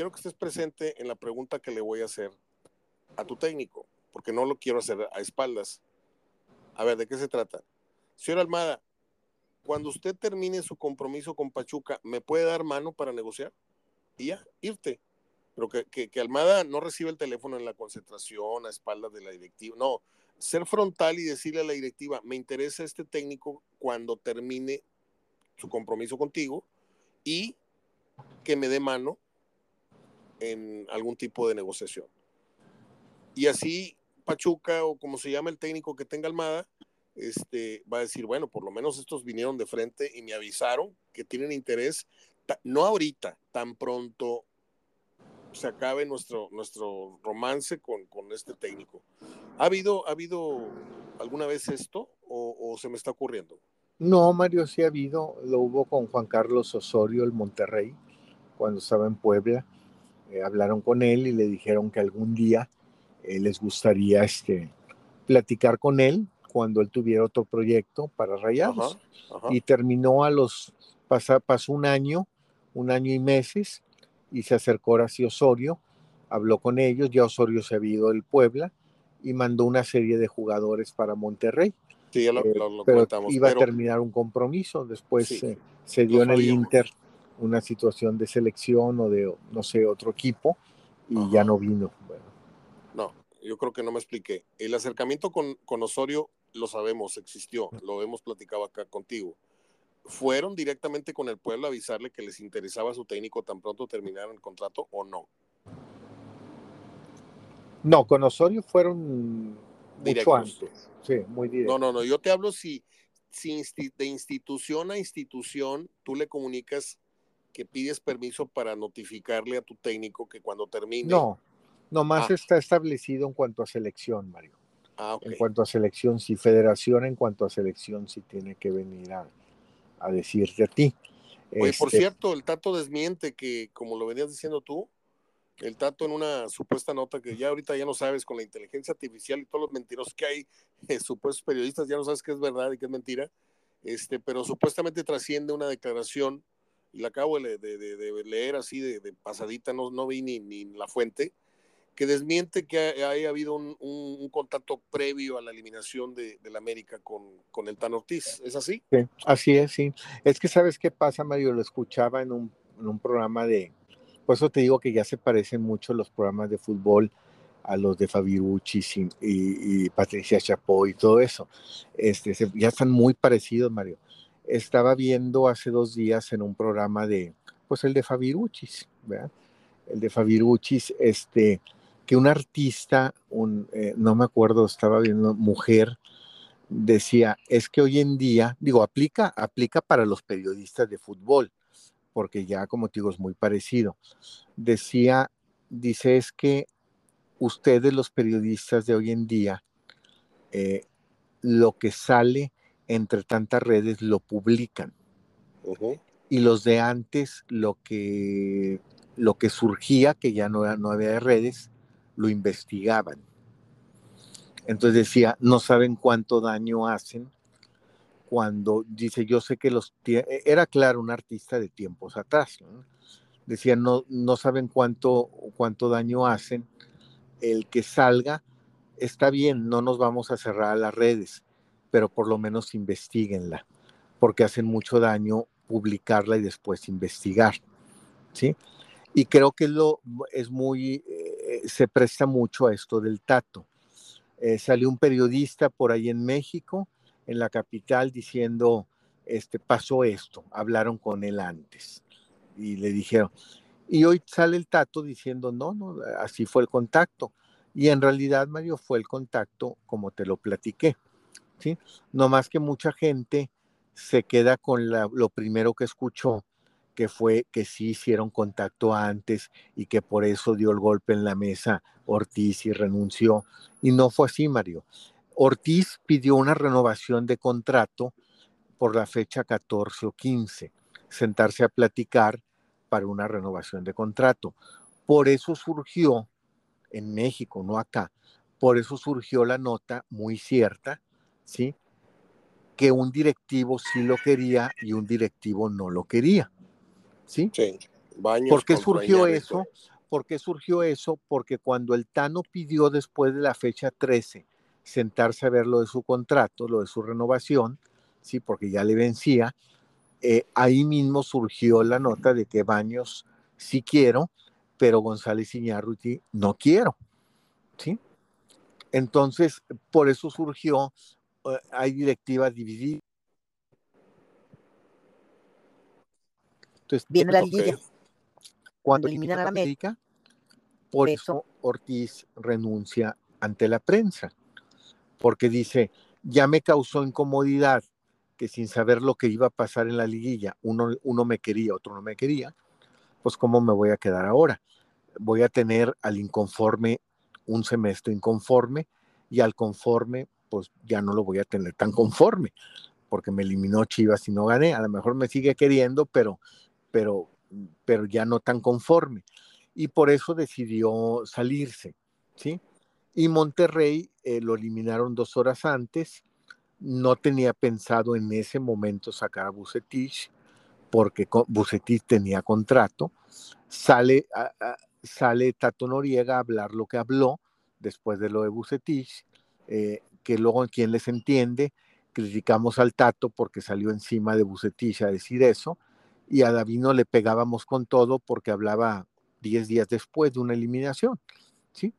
quiero que estés presente en la pregunta que le voy a hacer a tu técnico, porque no lo quiero hacer a espaldas. A ver, ¿de qué se trata? Señor Almada, cuando usted termine su compromiso con Pachuca, ¿me puede dar mano para negociar? Y ya, irte. Pero que, que, que Almada no reciba el teléfono en la concentración, a espaldas de la directiva. No, ser frontal y decirle a la directiva, me interesa este técnico cuando termine su compromiso contigo y que me dé mano en algún tipo de negociación. Y así Pachuca o como se llama el técnico que tenga Almada, este, va a decir, bueno, por lo menos estos vinieron de frente y me avisaron que tienen interés, no ahorita, tan pronto se acabe nuestro, nuestro romance con, con este técnico. ¿Ha habido, ¿Ha habido alguna vez esto o, o, se me está ocurriendo? No, Mario, sí ha habido. Lo hubo con Juan Carlos Osorio, el Monterrey, cuando estaba en Puebla eh, hablaron con él y le dijeron que algún día eh, les gustaría este, platicar con él cuando él tuviera otro proyecto para Rayados. Ajá, ajá. Y terminó a los, pasa, pasó un año, un año y meses, y se acercó Horacio Osorio, habló con ellos, ya Osorio se había ido del Puebla y mandó una serie de jugadores para Monterrey. Sí, ya lo, eh, lo, lo pero comentamos, iba pero... a terminar un compromiso, después sí, eh, se dio en el Inter una situación de selección o de, no sé, otro equipo y Ajá. ya no vino. Bueno. No, yo creo que no me expliqué. El acercamiento con, con Osorio lo sabemos, existió, lo hemos platicado acá contigo. ¿Fueron directamente con el pueblo a avisarle que les interesaba su técnico tan pronto terminaron el contrato o no? No, con Osorio fueron mucho antes. Sí, muy directo. No, no, no, yo te hablo si, si de institución a institución tú le comunicas que pides permiso para notificarle a tu técnico que cuando termine. No, nomás ah. está establecido en cuanto a selección, Mario. Ah, okay. En cuanto a selección, si federación, en cuanto a selección, si tiene que venir a, a decirte a ti. Oye, este, por cierto, el Tato desmiente que, como lo venías diciendo tú, el Tato en una supuesta nota que ya ahorita ya no sabes con la inteligencia artificial y todos los mentirosos que hay, [laughs] eh, supuestos periodistas, ya no sabes qué es verdad y qué es mentira, este, pero supuestamente trasciende una declaración, y la acabo de, leer así de, pasadita, no, no vi ni, ni, la fuente, que desmiente que haya habido un, contacto previo a la eliminación de, la América con, con, el Tan Ortiz. ¿Es así? Sí, así es, sí. Es que sabes qué pasa, Mario, lo escuchaba en un, en un programa de, por eso te digo que ya se parecen mucho los programas de fútbol a los de Fabirucci y, y, Patricia Chapoy y todo eso. Este, ya están muy parecidos, Mario. Estaba viendo hace dos días en un programa de, pues el de Fabirucci, ¿verdad? El de Fabirucci, este, que un artista, un, eh, no me acuerdo, estaba viendo, mujer, decía, es que hoy en día, digo, aplica, aplica para los periodistas de fútbol, porque ya como te digo es muy parecido. Decía, dice es que ustedes los periodistas de hoy en día, eh, lo que sale entre tantas redes lo publican. Y los de antes, lo que, lo que surgía, que ya no, no había redes, lo investigaban. Entonces decía, no saben cuánto daño hacen cuando dice, yo sé que los, e, era claro, un artista de tiempos atrás, decía, no, no saben cuánto, cuánto daño hacen, el que salga, está bien, no nos vamos a cerrar a las redes, pero por lo menos investiguenla, porque hacen mucho daño publicarla y después investigar, ¿sí? Y creo que lo, es muy, eh, se presta mucho a esto del tato. Eh, salió un periodista por ahí en México, en la capital diciendo, este, pasó esto, hablaron con él antes y le dijeron, y hoy sale el tato diciendo, no, no, así fue el contacto. Y en realidad, Mario, fue el contacto como te lo platiqué. No más que mucha gente se queda con lo primero que escuchó, que fue que sí hicieron contacto antes y que por eso dio el golpe en la mesa Ortiz y renunció. Y no fue así, Mario. Ortiz pidió una renovación de contrato por la fecha 14 o 15, sentarse a platicar para una renovación de contrato. Por eso surgió en México, no acá, por eso surgió la nota muy cierta, ¿sí? Que un directivo sí lo quería y un directivo no lo quería, ¿sí? Sí. ¿Por qué surgió eso? ¿Por qué surgió eso? Porque cuando el Tano pidió después de la fecha 13 sentarse a ver lo de su contrato, lo de su renovación, sí, porque ya le vencía. Eh, ahí mismo surgió la nota de que Baños sí quiero, pero González Iñárritu no quiero, sí. Entonces, por eso surgió, hay directivas divididas. Entonces, Viene la liguilla. Cuando eliminan a América, por eso Ortiz renuncia ante la prensa porque dice, ya me causó incomodidad que sin saber lo que iba a pasar en la liguilla, uno, uno me quería, otro no me quería, pues ¿cómo me voy a quedar ahora? Voy a tener al inconforme un semestre inconforme y al conforme, pues ya no lo voy a tener tan conforme, porque me eliminó Chivas y no gané. A lo mejor me sigue queriendo, pero, pero, pero ya no tan conforme. Y por eso decidió salirse, ¿sí? Y Monterrey eh, lo eliminaron dos horas antes. No tenía pensado en ese momento sacar a Bucetich, porque Bucetich tenía contrato. Sale, sale Tato Noriega a hablar lo que habló después de lo de Bucetich, eh, que luego quien les entiende, criticamos al Tato porque salió encima de Bucetich a decir eso, y a Davino le pegábamos con todo porque hablaba 10 días después de una eliminación, ¿sí?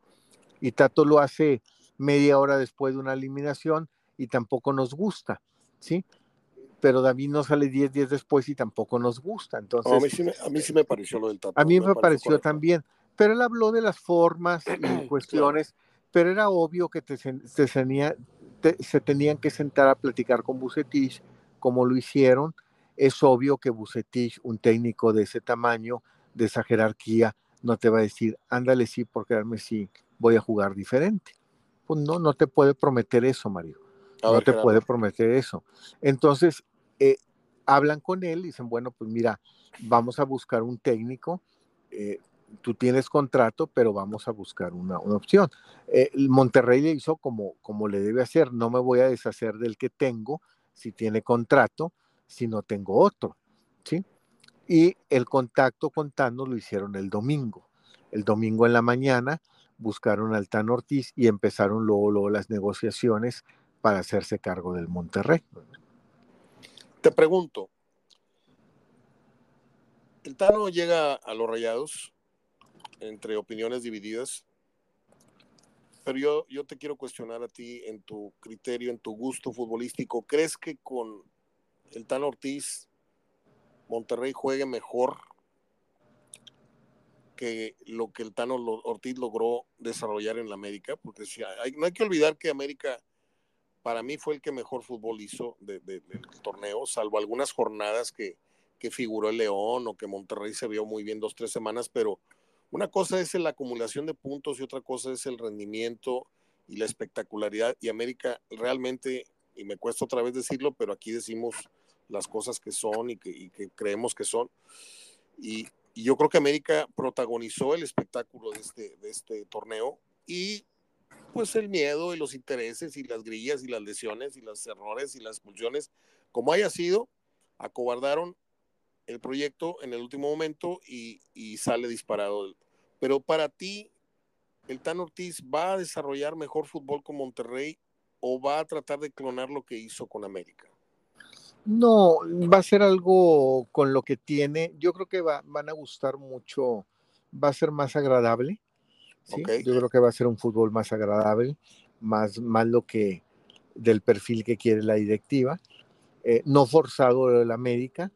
y Tato lo hace media hora después de una eliminación y tampoco nos gusta, ¿sí? Pero David no sale 10 días después y tampoco nos gusta. Entonces, a, mí sí me, pareció lo del Tato. A mí me, pareció también, pero él habló de las formas y [clears throat] cuestiones, pero era obvio que te, se tenían que sentar a platicar con Bucetich, como lo hicieron. Es obvio que Bucetich, un técnico de ese tamaño, de esa jerarquía, no te va a decir, ándale sí por quedarme sí, voy a jugar diferente. Pues no, no te puede prometer eso, Mario. no te puede prometer eso. Entonces, eh, hablan con él y dicen, bueno, pues mira, vamos a buscar un técnico. Eh, tú tienes contrato, pero vamos a buscar una, opción. Eh, Monterrey le hizo como, como le debe hacer, no me voy a deshacer del que tengo si tiene contrato, si no tengo otro, ¿sí? Y el contacto con Tano lo hicieron el domingo. El domingo en la mañana buscaron al Tano Ortiz y empezaron luego, luego las negociaciones para hacerse cargo del Monterrey. Te pregunto, el Tano llega a los rayados entre opiniones divididas, pero yo, yo te quiero cuestionar a ti en tu criterio, en tu gusto futbolístico. ¿Crees que con el Tano Ortiz Monterrey juegue mejor que lo que el Tano Ortiz logró desarrollar en la América? Porque si hay, no hay que olvidar que América para mí fue el que mejor fútbol hizo del torneo, salvo algunas jornadas que, que figuró el León o que Monterrey se vio muy bien dos, tres semanas, pero una cosa es la acumulación de puntos y otra cosa es el rendimiento y la espectacularidad. Y América realmente, y me cuesta otra vez decirlo, pero aquí decimos las cosas que son y que, creemos que son. Y, yo creo que América protagonizó el espectáculo de este, de este torneo y pues el miedo y los intereses y las grillas y las lesiones y los errores y las expulsiones, como haya sido, acobardaron el proyecto en el último momento y, sale disparado. Pero para ti, ¿el Tan Ortiz va a desarrollar mejor fútbol con Monterrey o va a tratar de clonar lo que hizo con América? No, va a ser algo con lo que tiene. Yo creo que va, van a gustar mucho, va a ser más agradable. ¿sí? Yo creo que va a ser un fútbol más agradable, más, más lo que del perfil que quiere la directiva. Eh, no forzado el América,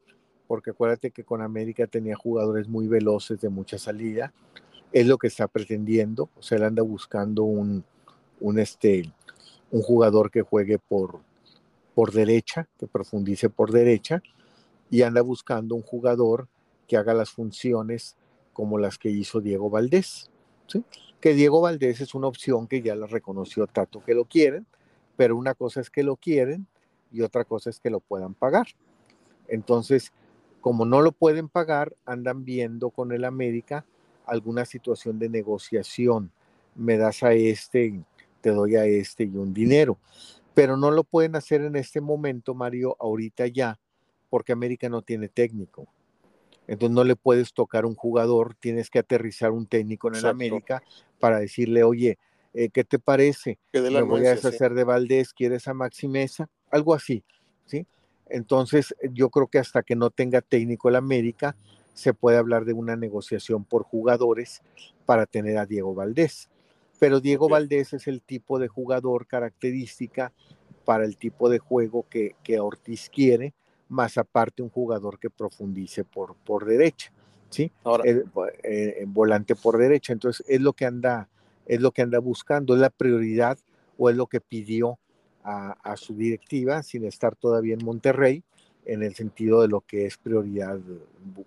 porque acuérdate que con América tenía jugadores muy veloces de mucha salida. Es lo que está pretendiendo, o sea, él anda buscando un, un, este, un jugador que juegue por, por derecha, que profundice por derecha, y anda buscando un jugador que haga las funciones como las que hizo Diego Valdés. Que Diego Valdés es una opción que ya la reconoció Tato que lo quieren, pero una cosa es que lo quieren y otra cosa es que lo puedan pagar. Entonces, como no lo pueden pagar, andan viendo con el América alguna situación de negociación. Me das a este, te doy a este y un dinero. Pero no lo pueden hacer en este momento, Mario, ahorita ya, porque América no tiene técnico. Entonces no le puedes tocar un jugador, tienes que aterrizar un técnico en el América para decirle, oye, eh, ¿qué te parece? Me voy a deshacer de Valdés, ¿quieres a Maximeza? Algo así, ¿sí? Entonces, yo creo que hasta que no tenga técnico el América, se puede hablar de una negociación por jugadores para tener a Diego Valdés. Pero Diego Valdés es el tipo de jugador característica para el tipo de juego que, Ortiz quiere, más aparte un jugador que profundice por, por derecha, ¿sí? Ahora, el, eh, volante por derecha. Entonces, es lo que anda, es lo que anda buscando, es la prioridad o es lo que pidió a, su directiva sin estar todavía en Monterrey en el sentido de lo que es prioridad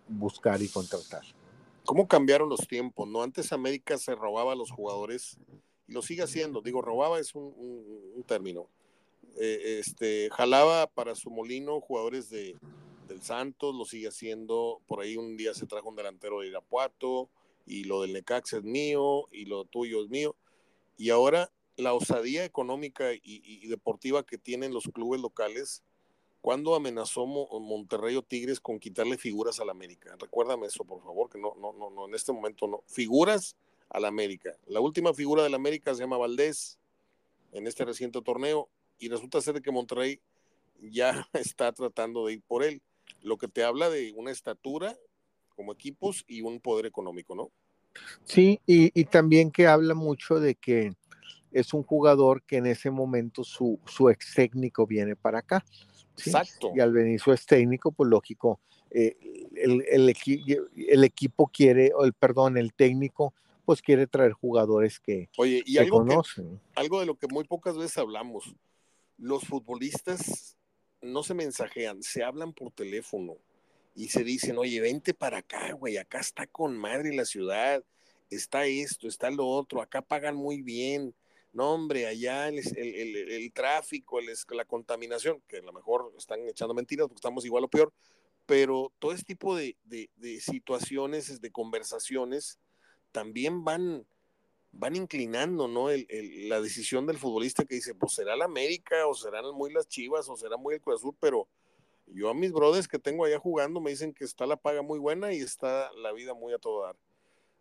buscar y contratar. ¿Cómo cambiaron los tiempos? ¿no? Antes América se robaba a los jugadores y lo sigue haciendo. Digo, robaba es un, término. Eh, este, jalaba para su molino jugadores de, del Santos, lo sigue haciendo. Por ahí un día se trajo un delantero de Irapuato y lo del Necax es mío y lo tuyo es mío. Y ahora la osadía económica y, deportiva que tienen los clubes locales cuando amenazó Monterrey o Tigres con quitarle figuras al América. Recuérdame eso, por favor, que no, no, no, no, en este momento no. Figuras al América. La última figura del América se llama Valdés en este reciente torneo y resulta ser que Monterrey ya [laughs] está tratando de ir por él, lo que te habla de una estatura como equipos y un poder económico, ¿no? Sí, y también que habla mucho de que es un jugador que en ese momento su, su ex técnico viene para acá. Exacto. Y al venir su ex técnico, pues lógico, eh, el, el, el, equipo quiere, o el perdón, el técnico, pues quiere traer jugadores que Oye, y algo conocen. algo de lo que muy pocas veces hablamos, los futbolistas no se mensajean, se hablan por teléfono y se dicen, oye, vente para acá, güey, acá está con madre la ciudad, está esto, está lo otro, acá pagan muy bien, no hombre, allá el, el, tráfico, la contaminación, que a lo mejor están echando mentiras porque estamos igual o peor, pero todo este tipo de, situaciones, de conversaciones, también van, van inclinando, ¿no? la decisión del futbolista que dice, pues será la América, o serán muy las Chivas, o será muy el Cruz Azul, pero yo a mis brothers que tengo allá jugando me dicen que está la paga muy buena y está la vida muy a todo dar.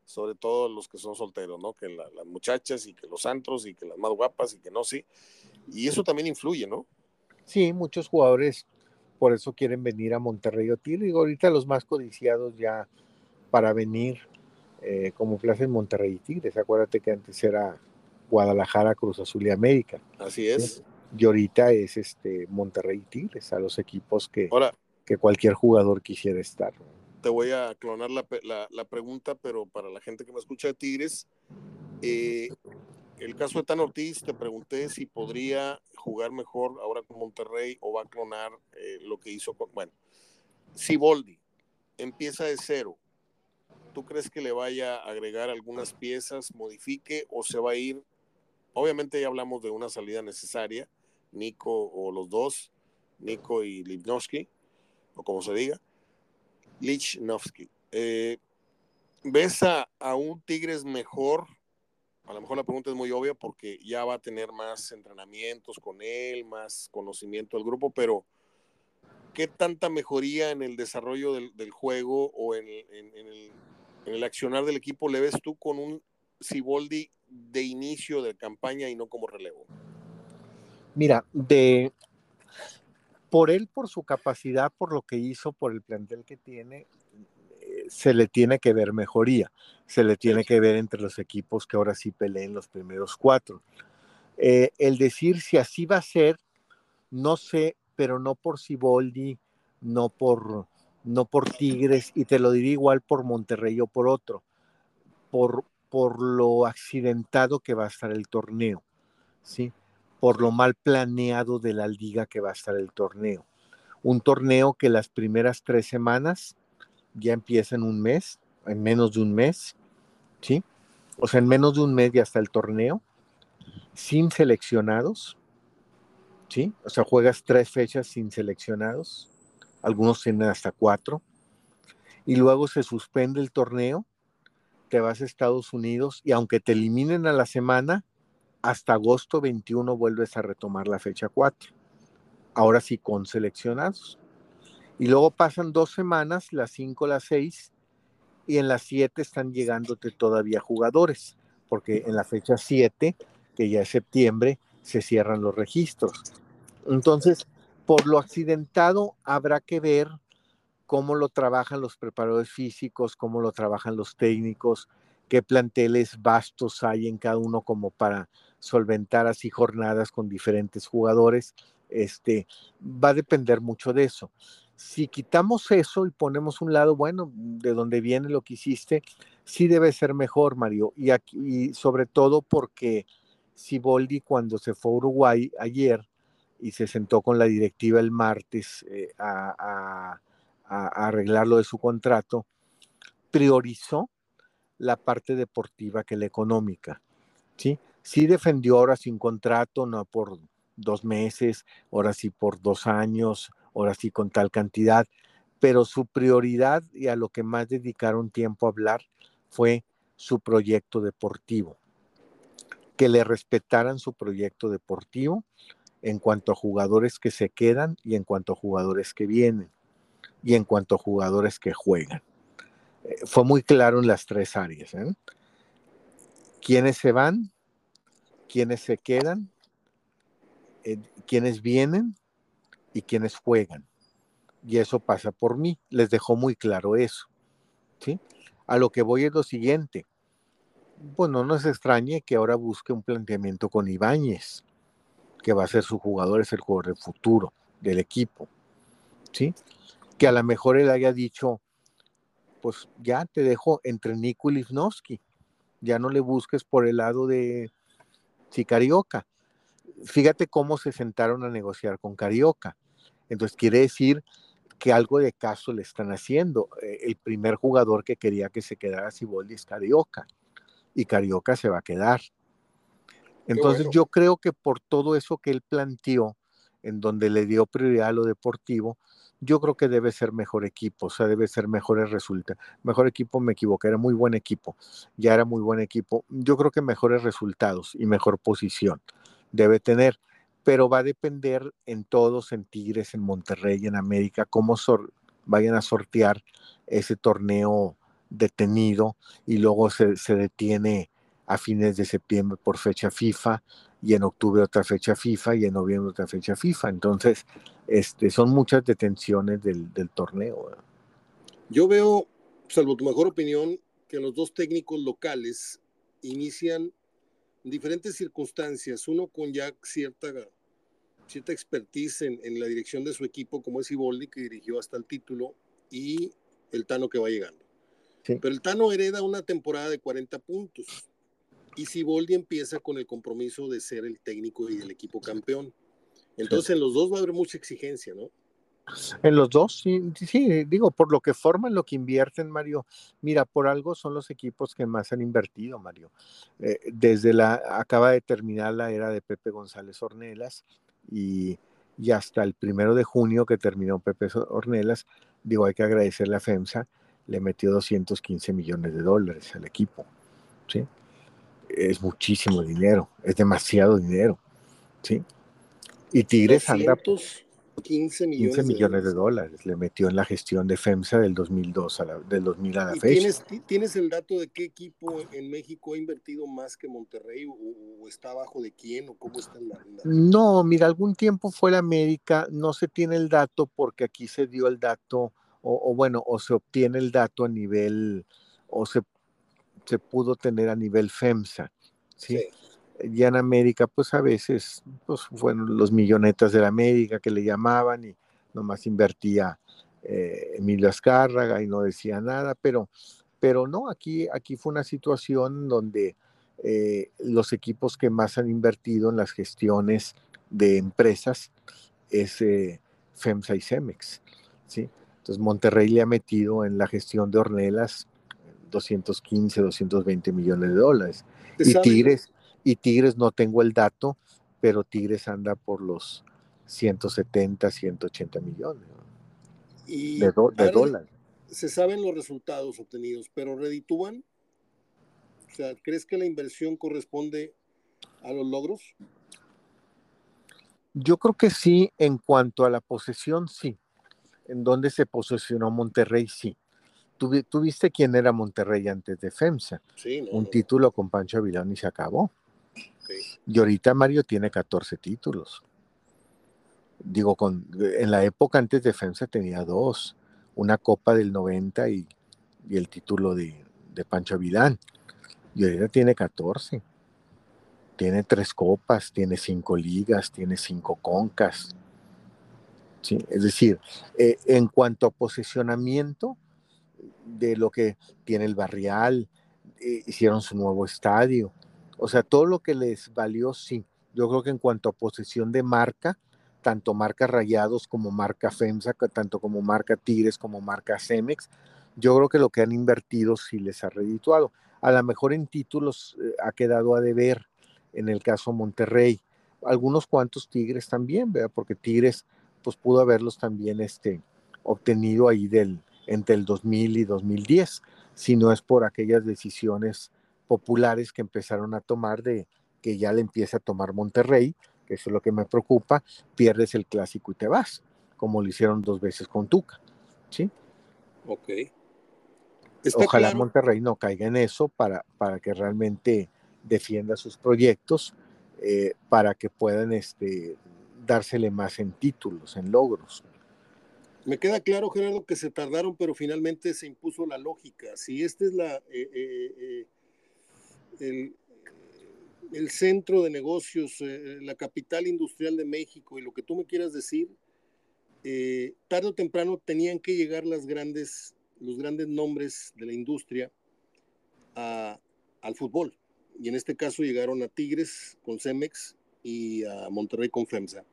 Sobre todo los que son solteros, ¿no? Que las muchachas y que los antros y que las más guapas y que no, sí. Y eso también influye, ¿no? Sí, muchos jugadores por eso quieren venir a Monterrey o Tigre. ahorita los más codiciados ya para venir eh, como clase en Monterrey y Tigres. Acuérdate que antes era Guadalajara, Cruz Azul y América. Así es. Y ahorita es este Monterrey y Tigres, a los equipos que, que cualquier jugador quisiera estar. Te voy a clonar la, la, pregunta, pero para la gente que me escucha de Tigres, eh, el caso de Tan Ortiz, te pregunté si podría jugar mejor ahora con Monterrey o va a clonar eh, lo que hizo con. Bueno, si Boldi empieza de cero, ¿tú crees que le vaya a agregar algunas piezas, modifique o se va a ir? Obviamente ya hablamos de una salida necesaria, Nico o los dos, Nico y Lipnowski, o como se diga, Lichnowsky. Eh, ¿Ves a, a, un Tigres mejor? A lo mejor la pregunta es muy obvia porque ya va a tener más entrenamientos con él, más conocimiento del grupo, pero ¿qué tanta mejoría en el desarrollo del, del juego o en, el, en el accionar del equipo le ves tú con un Siboldi de inicio de campaña y no como relevo? Mira, de por él, por su capacidad, por lo que hizo, por el plantel que tiene, eh, se le tiene que ver mejoría, se le tiene que ver entre los equipos que ahora sí peleen los primeros cuatro. Eh, el decir si así va a ser, no sé, pero no por Siboldi, no por no por Tigres, y te lo diré igual por Monterrey o por otro, por, por lo accidentado que va a estar el torneo, ¿sí? Por lo mal planeado de la liga que va a estar el torneo. Un torneo que las primeras tres semanas ya empieza en un mes, en menos de un mes, ¿sí? O sea, en menos de un mes ya está el torneo, sin seleccionados, ¿sí? O sea, juegas tres fechas sin seleccionados, algunos tienen hasta cuatro, y luego se suspende el torneo, te vas a Estados Unidos y aunque te eliminen a la semana, hasta agosto 21 vuelves a retomar la fecha 4, ahora sí con seleccionados. Y luego pasan dos semanas, las 5, las 6, y en las 7 están llegándote todavía jugadores, porque en la fecha 7, que ya es septiembre, se cierran los registros. Entonces, por lo accidentado habrá que ver cómo lo trabajan los preparadores físicos, cómo lo trabajan los técnicos, qué planteles vastos hay en cada uno como para solventar así jornadas con diferentes jugadores. Este, va a depender mucho de eso. Si quitamos eso y ponemos un lado, bueno, de donde viene lo que hiciste, sí debe ser mejor, Mario. Y, sobre todo porque Siboldi cuando se fue a Uruguay ayer, y se sentó con la directiva el martes eh, a, arreglar lo de su contrato, priorizó la parte deportiva que la económica. ¿sí? Sí defendió ahora sin contrato, no por dos meses, ahora sí por dos años, ahora sí con tal cantidad, pero su prioridad y a lo que más dedicaron tiempo a hablar fue su proyecto deportivo, que le respetaran su proyecto deportivo, en cuanto a jugadores que se quedan y en cuanto a jugadores que vienen y en cuanto a jugadores que juegan. Eh, fue muy claro en las tres áreas. ¿eh? ¿Quiénes se van? ¿Quiénes se quedan? Eh, ¿Quiénes vienen? Y quiénes juegan. Y eso pasa por mí. Les dejó muy claro eso. ¿sí? A lo que voy es lo siguiente. Bueno, no se extrañe que ahora busque un planteamiento con Ibáñez que va a ser su jugador, es el jugador del futuro del equipo. ¿Sí? Que a lo mejor él haya dicho, pues ya te dejo entre Nico y Livnowski, ya no le busques por el lado de si Carioca. Fíjate cómo se sentaron a negociar con Carioca. Entonces quiere decir que algo de caso le están haciendo. Eh, el primer jugador que quería que se quedara Siboldi es Carioca y Carioca se va a quedar. Entonces yo creo que por todo eso que él planteó, en donde le dio prioridad a lo deportivo, yo creo que debe ser mejor equipo, o sea, debe ser mejores resultados. Mejor equipo, me equivoqué, era muy buen equipo, ya era muy buen equipo. Yo creo que mejores resultados y mejor posición debe tener, pero va a depender en todos, en Tigres, en Monterrey, en América, cómo vayan a sortear ese torneo detenido y luego se, se detiene a fines de septiembre por fecha FIFA y en octubre otra fecha FIFA y en noviembre otra fecha FIFA. Entonces, este, son muchas detenciones del, torneo. Yo veo, salvo tu mejor opinión, que los dos técnicos locales inician diferentes circunstancias, uno con ya cierta, cierta expertise en, la dirección de su equipo, como es Iboldi, que dirigió hasta el título, y el Tano que va llegando. Pero el Tano hereda una temporada de 40 puntos y Siboldi empieza con el compromiso de ser el técnico y el equipo campeón. Entonces en los dos va a haber mucha exigencia, ¿no? En los dos, sí, sí, digo, por lo que forman, lo que invierten, Mario. Mira, por algo son los equipos que más han invertido, Mario. Eh, desde la, acaba de terminar la era de Pepe González Ornelas y, y hasta el primero de junio que terminó Pepe Ornelas, digo, hay que agradecerle a FEMSA, le metió 215 millones de dólares al equipo, ¿sí? Es muchísimo dinero, es demasiado dinero, ¿sí? Y Tigres anda 15 millones, 15 millones de, dólares le metió en la gestión de FEMSA del 2002 a la, del 2000 a la fecha. Tienes, ¿Tienes el dato de qué equipo en México ha invertido más que Monterrey o, está abajo de quién o cómo está la, No, mira, algún tiempo fue la América, no se tiene el dato porque aquí se dio el dato o, o bueno, o se obtiene el dato a nivel o se se pudo tener a nivel FEMSA, ¿sí? Ya en América, pues a veces, pues fueron los millonetas de la América que le llamaban y nomás invertía eh, Emilio Azcárraga y no decía nada, pero, pero no, aquí, aquí fue una situación donde eh, los equipos que más han invertido en las gestiones de empresas es eh, FEMSA y CEMEX, ¿sí? Entonces Monterrey le ha metido en la gestión de Ornelas 215, 220 millones de dólares. Y Tigres, y Tigres no tengo el dato, pero Tigres anda por los 170, 180 millones de, dólares. Se saben los resultados obtenidos, pero reditúan. O sea, ¿crees que la inversión corresponde a los logros? Yo creo que sí, en cuanto a la posesión, sí. En donde se posesionó Monterrey, sí ¿Tú, viste quién era Monterrey antes de FEMSA? Sí, Un título con Pancho Avilán y se acabó. Y ahorita Mario tiene 14 títulos. Digo, con, en la época antes de FEMSA tenía dos. Una Copa del 90 y, el título de, Pancho Avilán. Y ahorita tiene 14. Tiene tres copas, tiene cinco ligas, tiene cinco concas. ¿Sí? Es decir, eh, en cuanto a posicionamiento, de lo que tiene el barrial, eh, hicieron su nuevo estadio. O sea, todo lo que les valió, sí. Yo creo que en cuanto a posesión de marca, tanto marca Rayados como marca FEMSA, tanto como marca Tigres como marca Cemex, yo creo que lo que han invertido sí les ha redituado. A lo mejor en títulos eh, ha quedado a deber, en el caso Monterrey. Algunos cuantos Tigres también, ¿verdad? Porque Tigres, pues pudo haberlos también este, obtenido ahí del, entre el 2000 y 2010, si no es por aquellas decisiones populares que empezaron a tomar de que ya le empieza a tomar Monterrey, que eso es lo que me preocupa, pierdes el clásico y te vas, como lo hicieron dos veces con Tuca. ¿Sí? Ok. Ojalá Monterrey no caiga en eso para, para que realmente defienda sus proyectos, eh, para que puedan este, dársele más en títulos, en logros. Me queda claro, Gerardo, que se tardaron, pero finalmente se impuso la lógica. Si este es la, eh, eh, eh, el, centro de negocios, la capital industrial de México y lo que tú me quieras decir, tarde o temprano tenían que llegar los grandes nombres de la industria al fútbol. Y en este caso llegaron a Tigres con Cemex y a Monterrey con FEMSA.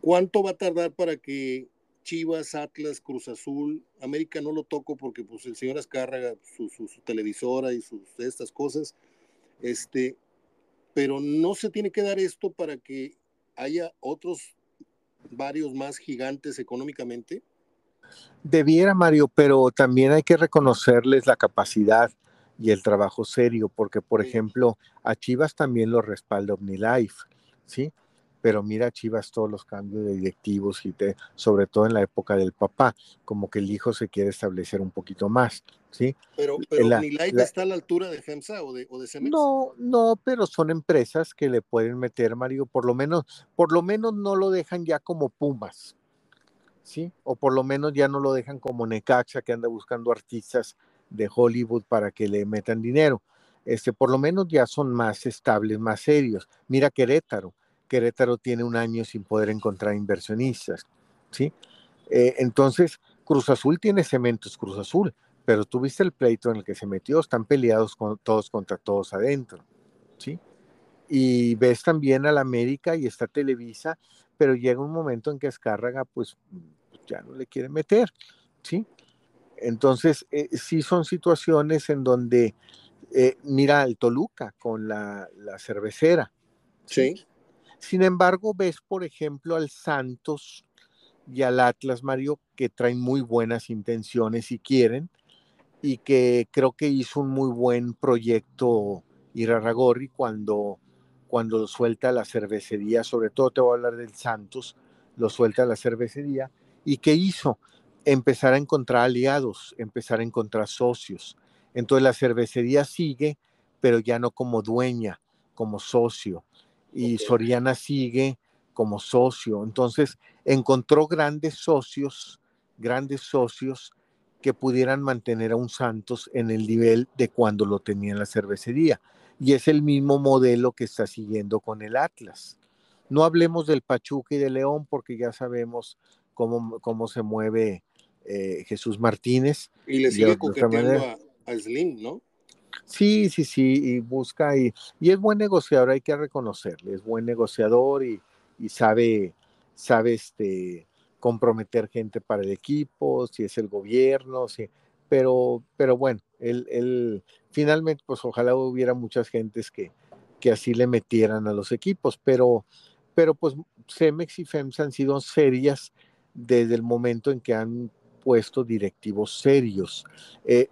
¿Cuánto va a tardar para que Chivas, Atlas, Cruz Azul, América no lo toco porque pues el señor Azcárraga, su, su, televisora y sus estas cosas, este, pero no se tiene que dar esto para que haya otros varios más gigantes económicamente. Debiera, Mario, pero también hay que reconocerles la capacidad y el trabajo serio, porque, por ejemplo, a Chivas también lo respalda OmniLife, ¿sí? Pero mira Chivas todos los cambios de directivos y sobre todo en la época del papá, como que el hijo se quiere establecer un poquito más, ¿sí? Pero, pero OmniLife está a la altura de FEMSA o de, o de Cemex. No, no, pero son empresas que le pueden meter, Mario, por lo menos, por lo menos no lo dejan ya como Pumas, ¿sí? O por lo menos ya no lo dejan como Necaxa, que anda buscando artistas de Hollywood para que le metan dinero. Este, por lo menos ya son más estables, más serios. Mira Querétaro. Querétaro tiene un año sin poder encontrar inversionistas, ¿sí? Eh, entonces, Cruz Azul tiene cementos Cruz Azul, pero tú viste el pleito en el que se metió, están peleados con, todos contra todos adentro, ¿sí? Y ves también a la América y está Televisa, pero llega un momento en que Escárraga, pues, ya no le quiere meter, ¿sí? Entonces, eh, sí son situaciones en donde, eh, mira al Toluca con la, cervecera. Sí. Sin embargo, ves, por ejemplo, al Santos y al Atlas, Mario, que traen muy buenas intenciones y quieren, y que creo que hizo un muy buen proyecto Irarragorri cuando, cuando lo suelta la cervecería, sobre todo te voy a hablar del Santos, lo suelta la cervecería, y que hizo empezar a encontrar aliados, empezar a encontrar socios. Entonces la cervecería sigue, pero ya no como dueña, como socio y Soriana sigue como socio. Entonces encontró grandes socios, grandes socios que pudieran mantener a un Santos en el nivel de cuando lo tenía en la cervecería. Y es el mismo modelo que está siguiendo con el Atlas. No hablemos del Pachuca y de León porque ya sabemos cómo, cómo se mueve eh, Jesús Martínez. Y le sigue coqueteando a, a Slim, ¿no? Sí, sí, sí, y busca y, y, es buen negociador, hay que reconocerle, es buen negociador y, y sabe, sabe este, comprometer gente para el equipo, si es el gobierno, sí, pero, pero bueno, él, él finalmente, pues ojalá hubiera muchas gentes que, que así le metieran a los equipos, pero, pero pues Cemex y FEMS han sido serias desde el momento en que han puesto directivos serios. Eh,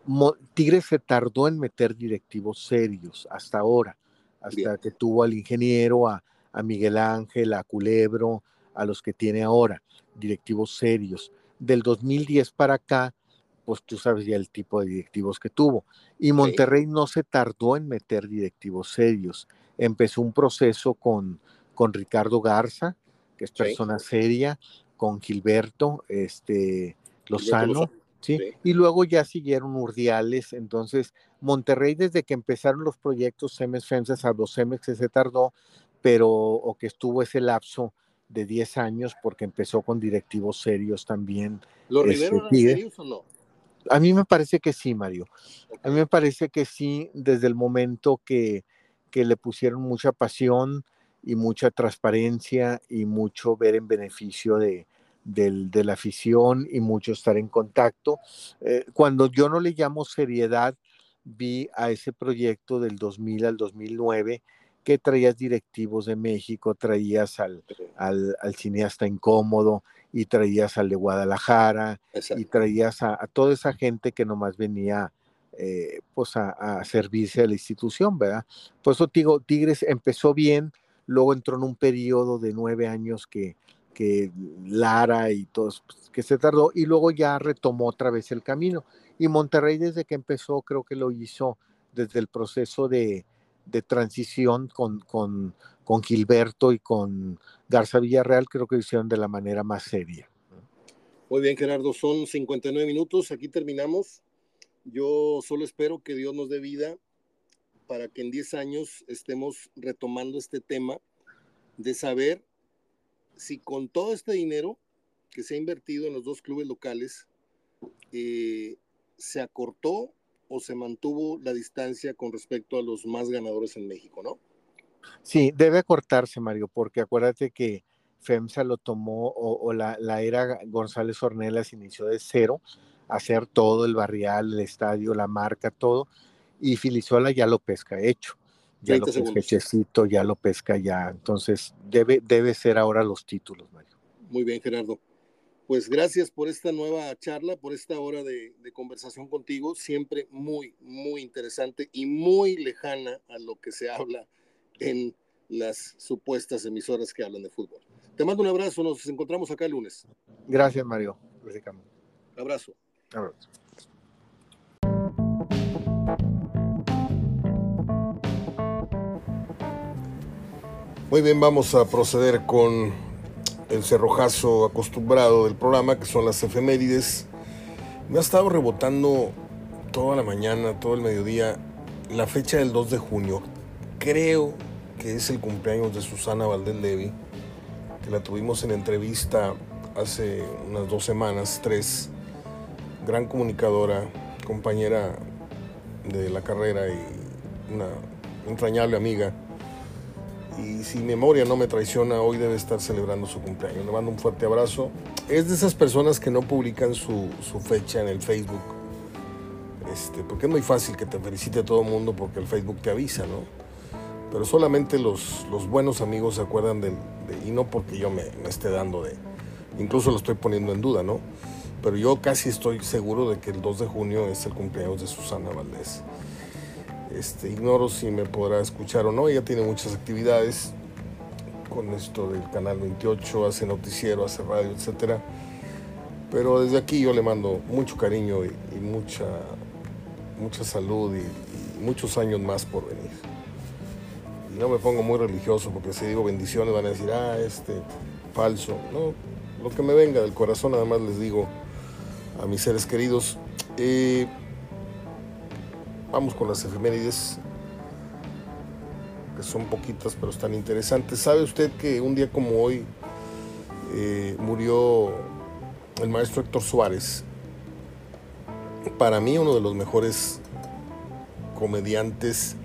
Tigres se tardó en meter directivos serios hasta ahora, hasta que tuvo al ingeniero, a, Miguel Ángel, a Culebro, a los que tiene ahora, directivos serios. Del 2010 para acá, pues tú sabes ya el tipo de directivos que tuvo. Y Monterrey no se tardó en meter directivos serios. Empezó un proceso con, con Ricardo Garza, que es persona seria, con Gilberto, este, Lozano, ¿sí? Y luego ya siguieron Urdiales, entonces Monterrey desde que empezaron los proyectos Cemex FEMSA, a los Cemex se tardó, pero o que estuvo ese lapso de 10 años porque empezó con directivos serios también. ¿Los este, eran serios o no? A mí me parece que sí, Mario. A mí me parece que sí, desde el momento que, que le pusieron mucha pasión y mucha transparencia y mucho ver en beneficio de, de la afición y mucho estar en contacto. Eh, cuando yo no le llamo seriedad, vi a ese proyecto del 2000 al 2009 que traías directivos de México, traías al, al, cineasta incómodo y traías al de Guadalajara y traías a, toda esa gente que nomás venía eh, pues a, a, servirse a la institución, ¿verdad? Por eso digo, Tigres empezó bien, luego entró en un periodo de nueve años que, que Lara y todos, pues, que se tardó y luego ya retomó otra vez el camino. Y Monterrey desde que empezó creo que lo hizo desde el proceso de, de transición con, con, con, Gilberto y con Garza Villarreal, creo que lo hicieron de la manera más seria. Muy bien, Gerardo, son 59 minutos, aquí terminamos. Yo solo espero que Dios nos dé vida para que en 10 años estemos retomando este tema de saber si con todo este dinero que se ha invertido en los dos clubes locales, eh, se acortó o se mantuvo la distancia con respecto a los más ganadores en México, ¿no? Sí, debe acortarse, Mario, porque acuérdate que FEMSA lo tomó, o, la, era González Ornelas inició de cero, hacer todo, el barrial, el estadio, la marca, todo, y Filizola ya lo pesca hecho ya lo pesca ya lo pesca ya. Entonces, debe, debe ser ahora los títulos, Mario. Muy bien, Gerardo. Pues gracias por esta nueva charla, por esta hora de, conversación contigo, siempre muy, muy interesante y muy lejana a lo que se habla en las supuestas emisoras que hablan de fútbol. Te mando un abrazo, nos encontramos acá el lunes. Gracias, Mario. Abrazo. Abrazo. Muy bien, vamos a proceder con el cerrojazo acostumbrado del programa, que son las efemérides. Me ha estado rebotando toda la mañana, todo el mediodía, la fecha del 2 de junio. Creo que es el cumpleaños de Susana Valdés Levy, que la tuvimos en entrevista hace unas dos semanas, tres. Gran comunicadora, compañera de la carrera y una entrañable amiga y si memoria no me traiciona, hoy debe estar celebrando su cumpleaños. Le mando un fuerte abrazo. Es de esas personas que no publican su, fecha en el Facebook, este, porque es muy fácil que te felicite todo el mundo porque el Facebook te avisa, ¿no? Pero solamente los, buenos amigos se acuerdan de, y no porque yo me esté dando de, incluso lo estoy poniendo en duda, ¿no? Pero yo casi estoy seguro de que el 2 de junio es el cumpleaños de Susana Valdés. Este, ignoro si me podrá escuchar o no. Ella tiene muchas actividades con esto del canal 28, hace noticiero, hace radio, etcétera. Pero desde aquí yo le mando mucho cariño y, mucha, mucha salud y, muchos años más por venir. Y no me pongo muy religioso porque si digo bendiciones van a decir, ah, este, falso. No, lo que me venga del corazón, además les digo a mis seres queridos. Eh, Vamos con las efemérides, que son poquitas pero están interesantes. ¿Sabe usted que un día como hoy eh, murió el maestro Héctor Suárez? Para mí uno de los mejores comediantes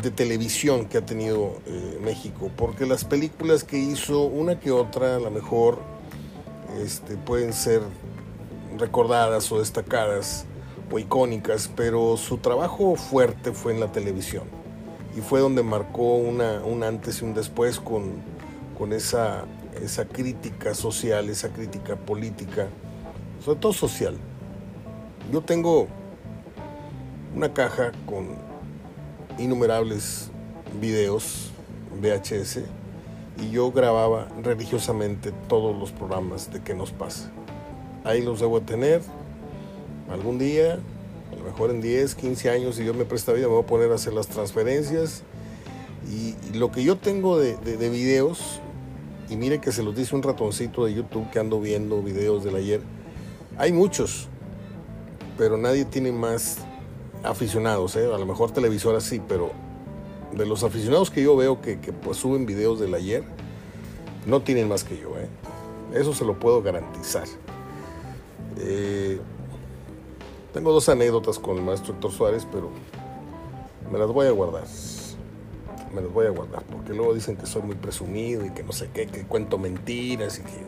de televisión que ha tenido eh, México, porque las películas que hizo, una que otra, a lo mejor este, pueden ser recordadas o destacadas o icónicas, pero su trabajo fuerte fue en la televisión y fue donde marcó una, un antes y un después con, con esa, esa crítica social, esa crítica política, sobre todo social. Yo tengo una caja con innumerables videos VHS y yo grababa religiosamente todos los programas de qué nos pasa. Ahí los debo tener, algún día, a lo mejor en 10, 15 años, si yo me presta vida, me voy a poner a hacer las transferencias. Y, lo que yo tengo de, de, videos, y mire que se los dice un ratoncito de YouTube que ando viendo videos del ayer, hay muchos, pero nadie tiene más aficionados, ¿eh? a lo mejor televisoras sí, pero de los aficionados que yo veo que, que pues, suben videos del ayer, no tienen más que yo, ¿eh? eso se lo puedo garantizar. Eh, tengo dos anécdotas con el maestro Héctor Suárez, pero me las voy a guardar. Me las voy a guardar, porque luego dicen que soy muy presumido y que no sé qué, que cuento mentiras y que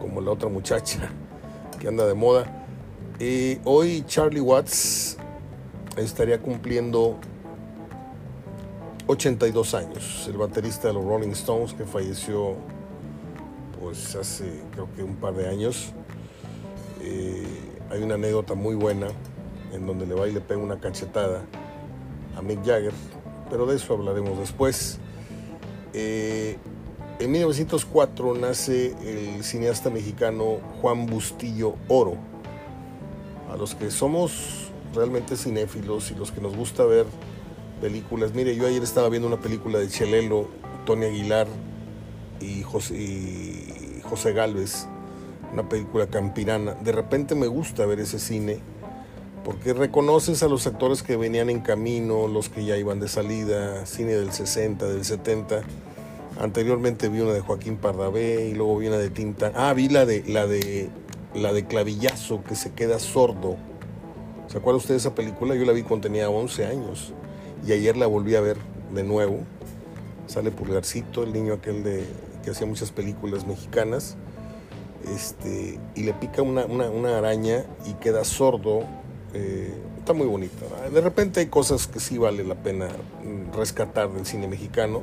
como la otra muchacha [laughs] que anda de moda. Y hoy Charlie Watts estaría cumpliendo 82 años, el baterista de los Rolling Stones que falleció pues hace creo que un par de años. Eh, hay una anécdota muy buena en donde le va y le pega una cachetada a Mick Jagger, pero de eso hablaremos después. Eh, en 1904 nace el cineasta mexicano Juan Bustillo Oro. A los que somos realmente cinéfilos y los que nos gusta ver películas. Mire, yo ayer estaba viendo una película de Chelelo, Tony Aguilar y José, y José Galvez una película campirana. De repente me gusta ver ese cine porque reconoces a los actores que venían en camino, los que ya iban de salida, cine del 60, del 70. Anteriormente vi una de Joaquín Pardavé y luego vi una de Tinta. Ah, vi la de la de la de Clavillazo que se queda sordo. ¿Se acuerda usted de esa película? Yo la vi cuando tenía 11 años y ayer la volví a ver de nuevo. Sale Pulgarcito, el niño aquel de que hacía muchas películas mexicanas este, y le pica una, araña y queda sordo. Eh, está muy bonita. De repente hay cosas que sí vale la pena rescatar del cine mexicano.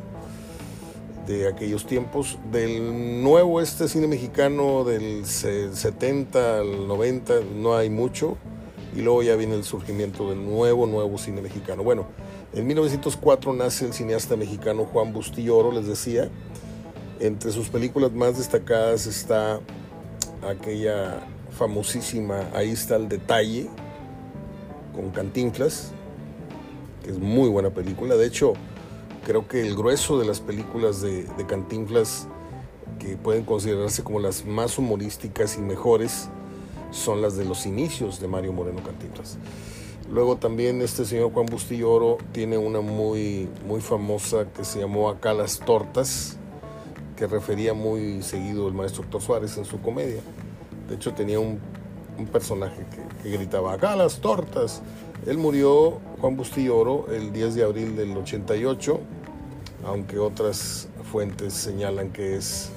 de aquellos tiempos. Del nuevo este cine mexicano del 70 al 90 no hay mucho. Y luego ya viene el surgimiento del nuevo, nuevo cine mexicano. Bueno, en 1904 nace el cineasta mexicano Juan Bustillo les decía. Entre sus películas más destacadas está aquella famosísima Ahí está el detalle, con Cantinflas, que es muy buena película. De hecho, creo que el grueso de las películas de, Cantinflas, que pueden considerarse como las más humorísticas y mejores, son las de los inicios de Mario Moreno Cantinflas. Luego también este señor Juan Bustillo tiene una muy, muy famosa que se llamó Acá las tortas, que refería muy seguido el maestro Héctor Suárez en su comedia. De hecho tenía un, personaje que, gritaba Acá las tortas. Él murió, Juan Bustillo el 10 de abril del 88, aunque otras fuentes señalan que es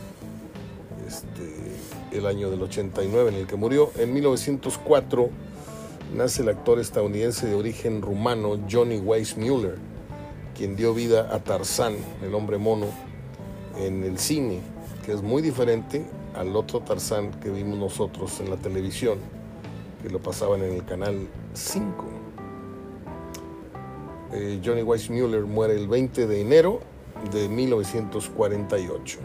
este, el año del 89 en el que murió. En 1904 nace el actor estadounidense de origen rumano Johnny Weissmuller, quien dio vida a Tarzán, el hombre mono, en el cine, que es muy diferente al otro Tarzán que vimos nosotros en la televisión, que lo pasaban en el canal 5. Eh, Johnny Weissmuller muere el 20 de enero de 1948.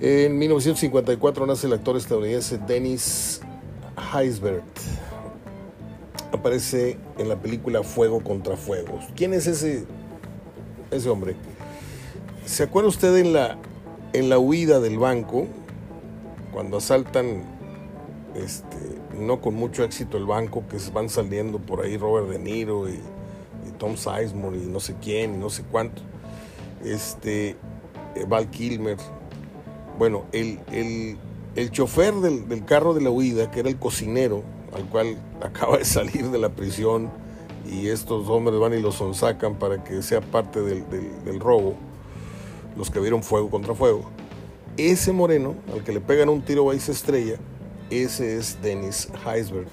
En 1954 nace el actor estadounidense Dennis Heisbert. Aparece en la película Fuego contra Fuego. ¿Quién es ese, ese hombre? ¿Se acuerda usted en la, en la huida del banco? Cuando asaltan, este, no con mucho éxito el banco, que van saliendo por ahí Robert De Niro y, Tom Sizemore y no sé quién y no sé cuánto. Este, eh, Val Kilmer. Bueno, el, el el chofer del, carro de la huida, que era el cocinero, al cual [laughs] acaba de salir de la prisión, y estos hombres van y lo sonsacan para que sea parte del, robo, los que vieron fuego contra fuego. Ese moreno, al que le pegan un tiro ahí se estrella, ese es Dennis Heisberg.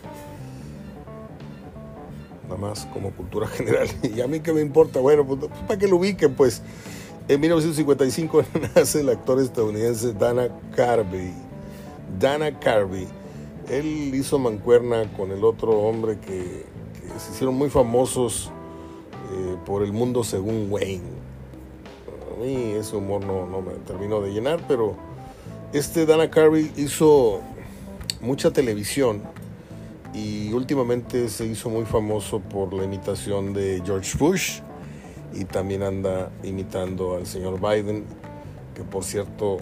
Nada más como cultura [laughs] general. Y a mí que me importa, bueno, pues, pues para que lo ubiquen, pues. En 1955 [laughs] nace el actor estadounidense Dana Carvey Dana Carvey. Él hizo mancuerna con el otro hombre que, se hicieron muy famosos eh, por el mundo según Wayne. A mí ese humor no, no me terminó de llenar, pero este Dana Carvey hizo mucha televisión y últimamente se hizo muy famoso por la imitación de George Bush y también anda imitando al señor Biden, que por cierto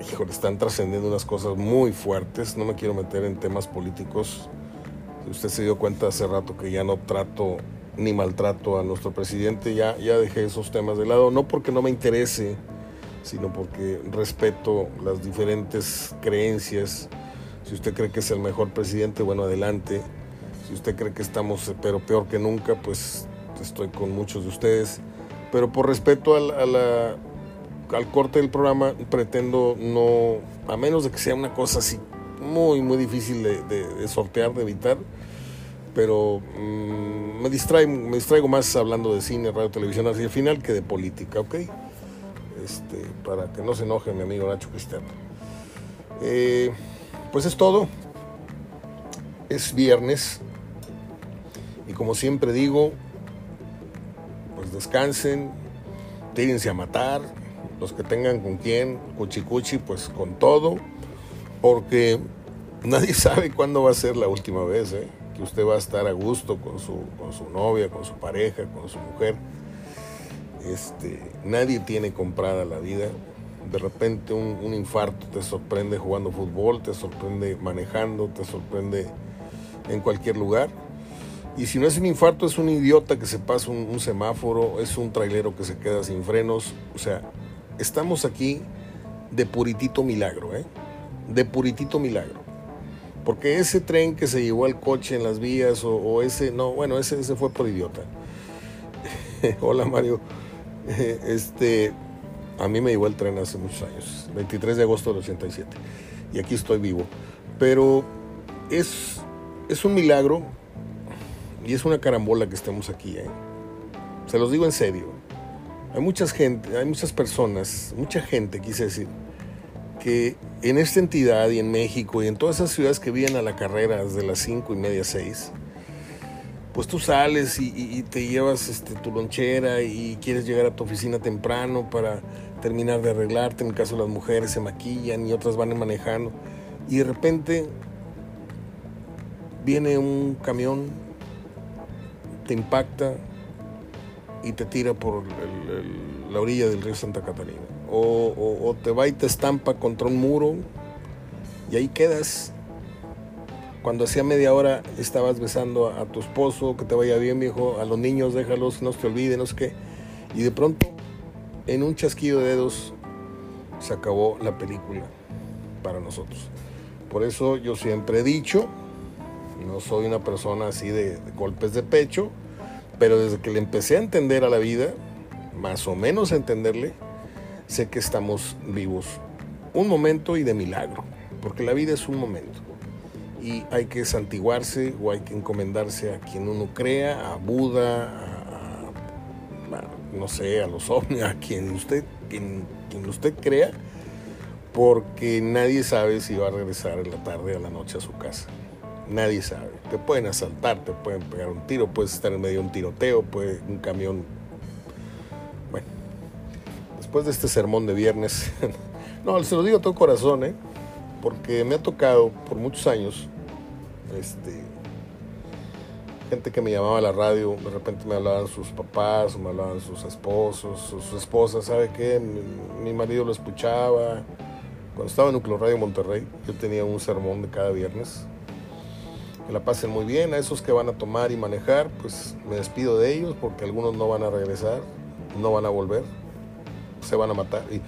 híjole, están trascendiendo unas cosas muy fuertes. No me quiero meter en temas políticos. Usted se dio cuenta hace rato que ya no trato ni maltrato a nuestro presidente. Ya, ya dejé esos temas de lado, no porque no me interese, sino porque respeto las diferentes creencias. Si usted cree que es el mejor presidente, bueno, adelante. Si usted cree que estamos, pero peor que nunca, pues estoy con muchos de ustedes. Pero por respeto a la al corte del programa pretendo no, a menos de que sea una cosa así muy, muy difícil de, sortear, de evitar, pero mm, me, distraigo, me distraigo más hablando de cine, radio, televisión hacia el final que de política, ¿ok? Este, para que no se enoje mi amigo Nacho Cristiano. Eh, pues es todo. Es viernes. Y como siempre digo, pues descansen, tírense a matar, los que tengan con quién, cuchi cuchi, pues con todo, porque nadie [laughs] sabe cuándo va a ser la última vez ¿eh? Que usted va a estar a gusto con su, con su novia, con su pareja, con su mujer. Este, nadie tiene comprada la vida. De repente un, infarto te sorprende jugando fútbol, te sorprende manejando, te sorprende en cualquier lugar. Y si no es un infarto, es un idiota que se pasa un, un, semáforo, es un trailero que se queda sin frenos. O sea, estamos aquí de puritito milagro, ¿eh? De puritito milagro. Porque ese tren que se llevó al coche en las vías o, ese, no, bueno, ese, ese fue por idiota. [laughs] Hola Mario. Este, a mí me llevó el tren hace muchos años, 23 de agosto del 87. Y aquí estoy vivo. Pero es, es un milagro y es una carambola que estemos aquí. ¿eh? Se los digo en serio hay mucha gente, hay muchas personas, mucha gente, quise decir, que en esta entidad y en México y en todas esas ciudades que vienen a la carrera desde las cinco y media, seis, pues tú sales y, te llevas este, tu lonchera y quieres llegar a tu oficina temprano para terminar de arreglarte. En el caso de las mujeres se maquillan y otras van manejando. Y de repente viene un camión, te impacta y te tira por la orilla del río Santa Catarina. O te va y te estampa contra un muro y ahí quedas cuando hacía media hora estabas besando a, tu esposo, que te vaya bien, viejo, a los niños déjalos, no se te olviden, no sé qué. Y de pronto, en un chasquido de dedos, se acabó la película para nosotros. Por eso yo siempre he dicho, no soy una persona así de, de golpes de pecho, pero desde que le empecé a entender a la vida, más o menos a entenderle, sé que estamos vivos un momento y de milagro, porque la vida es un momento y hay que santiguarse o hay que encomendarse a quien uno crea, a Buda, a, no sé, a los ovnis, a quien usted, quien, usted crea, porque nadie sabe si va a regresar en la tarde o a la noche a su casa. Nadie sabe. Te pueden asaltar, te pueden pegar un tiro, puedes estar en medio de un tiroteo, puede un camión. Después de este sermón de viernes, [laughs] no, se lo digo a todo corazón, ¿eh? porque me ha tocado por muchos años, este, gente que me llamaba a la radio, de repente me hablaban sus papás, me hablaban sus esposos, sus esposas, ¿sabe qué? Mi, marido lo escuchaba. Cuando estaba en Nucleo Radio Monterrey, yo tenía un sermón de cada viernes. Que la pasen muy bien, a esos que van a tomar y manejar, pues me despido de ellos porque algunos no van a regresar, no van a volver, se van a matar. Y,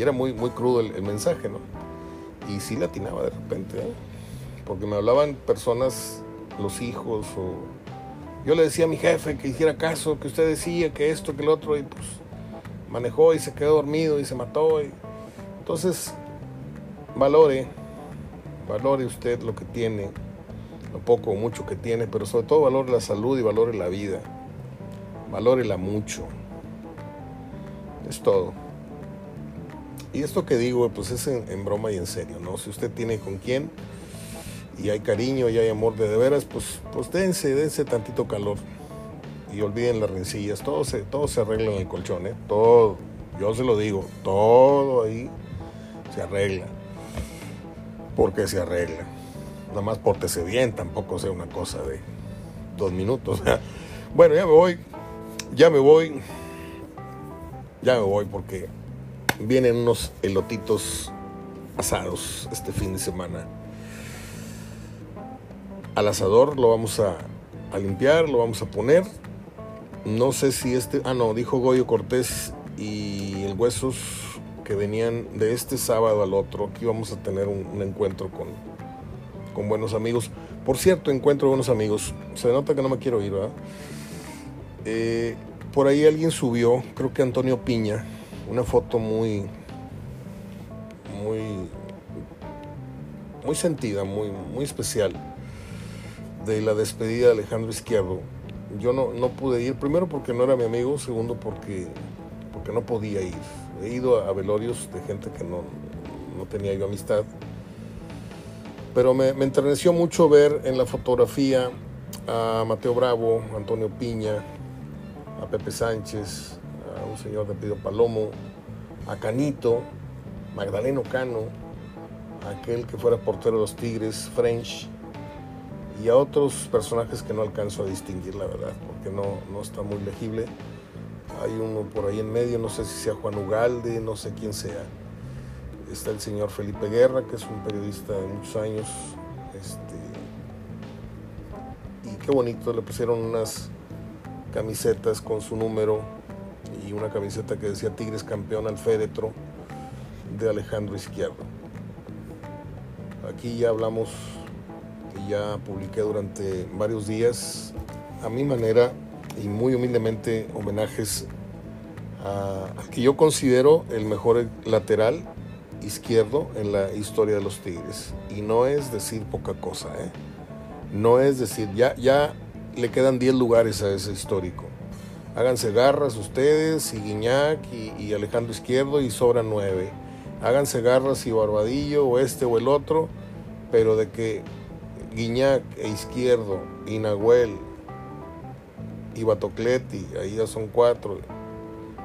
era muy, muy crudo el mensaje, ¿no? y sí latinaba de repente, ¿eh? porque me hablaban personas, los hijos, o yo le decía a mi jefe que hiciera caso, que usted decía que esto, que el otro, y pues manejó y se quedó dormido y se mató. Y... Entonces, valore, valore usted lo que tiene, lo poco o mucho que tiene, pero sobre todo valore la salud y valore la vida, valórela mucho. Es todo. Y esto que digo, pues es en, broma y en serio, ¿no? Si usted tiene con quién y hay cariño y hay amor de, de veras, pues, pues dense, dense tantito calor. Y olviden las rencillas, todo se, todo se arregla en el colchón, ¿eh? Todo, yo se lo digo, todo ahí se arregla. Porque se arregla. Nada más pórtese bien, tampoco sea una cosa de dos minutos. [laughs] bueno, ya me voy, ya me voy, ya me voy porque vienen unos elotitos asados este fin de semana. Al asador lo vamos a, limpiar, lo vamos a poner. No sé si este, ah no, dijo Goyo Cortés y el Huesos que venían de este sábado al otro. Aquí vamos a tener un, encuentro con, con buenos amigos. Por cierto, encuentro buenos amigos. Se nota que no me quiero ir, ¿verdad? Eh, por ahí alguien subió, creo que Antonio Piña, una foto muy, muy, muy sentida, muy, muy especial de la despedida de Alejandro Izquierdo. Yo no, no pude ir, primero porque no era mi amigo, segundo porque, porque no podía ir. He ido a, velorios de gente que no, no tenía yo amistad. Pero me enterneció mucho ver en la fotografía a Mateo Bravo, Antonio Piña, a Pepe Sánchez, un señor de Pido Palomo, a Canito, Magdaleno Cano, aquel que fuera portero de los Tigres, French, y a otros personajes que no alcanzo a distinguir, la verdad, porque no, no está muy legible. Hay uno por ahí en medio, no sé si sea Juan Ugalde, no sé quién sea. Está el señor Felipe Guerra, que es un periodista de muchos años. Este, y qué bonito, le pusieron unas camisetas con su número y una camiseta que decía Tigres campeón al féretro de Alejandro Izquierdo. Aquí ya hablamos y ya publiqué durante varios días a mi manera y muy humildemente homenajes al que yo considero el mejor lateral izquierdo en la historia de los Tigres. Y no es decir poca cosa, ¿eh? No es decir, ya, ya le quedan 10 lugares a ese histórico Háganse garras ustedes y Guiñac y, Alejandro Izquierdo y sobran nueve. Háganse garras y Barbadillo o este o el otro, pero de que Guiñac e Izquierdo y y Batocleti, ahí ya son cuatro,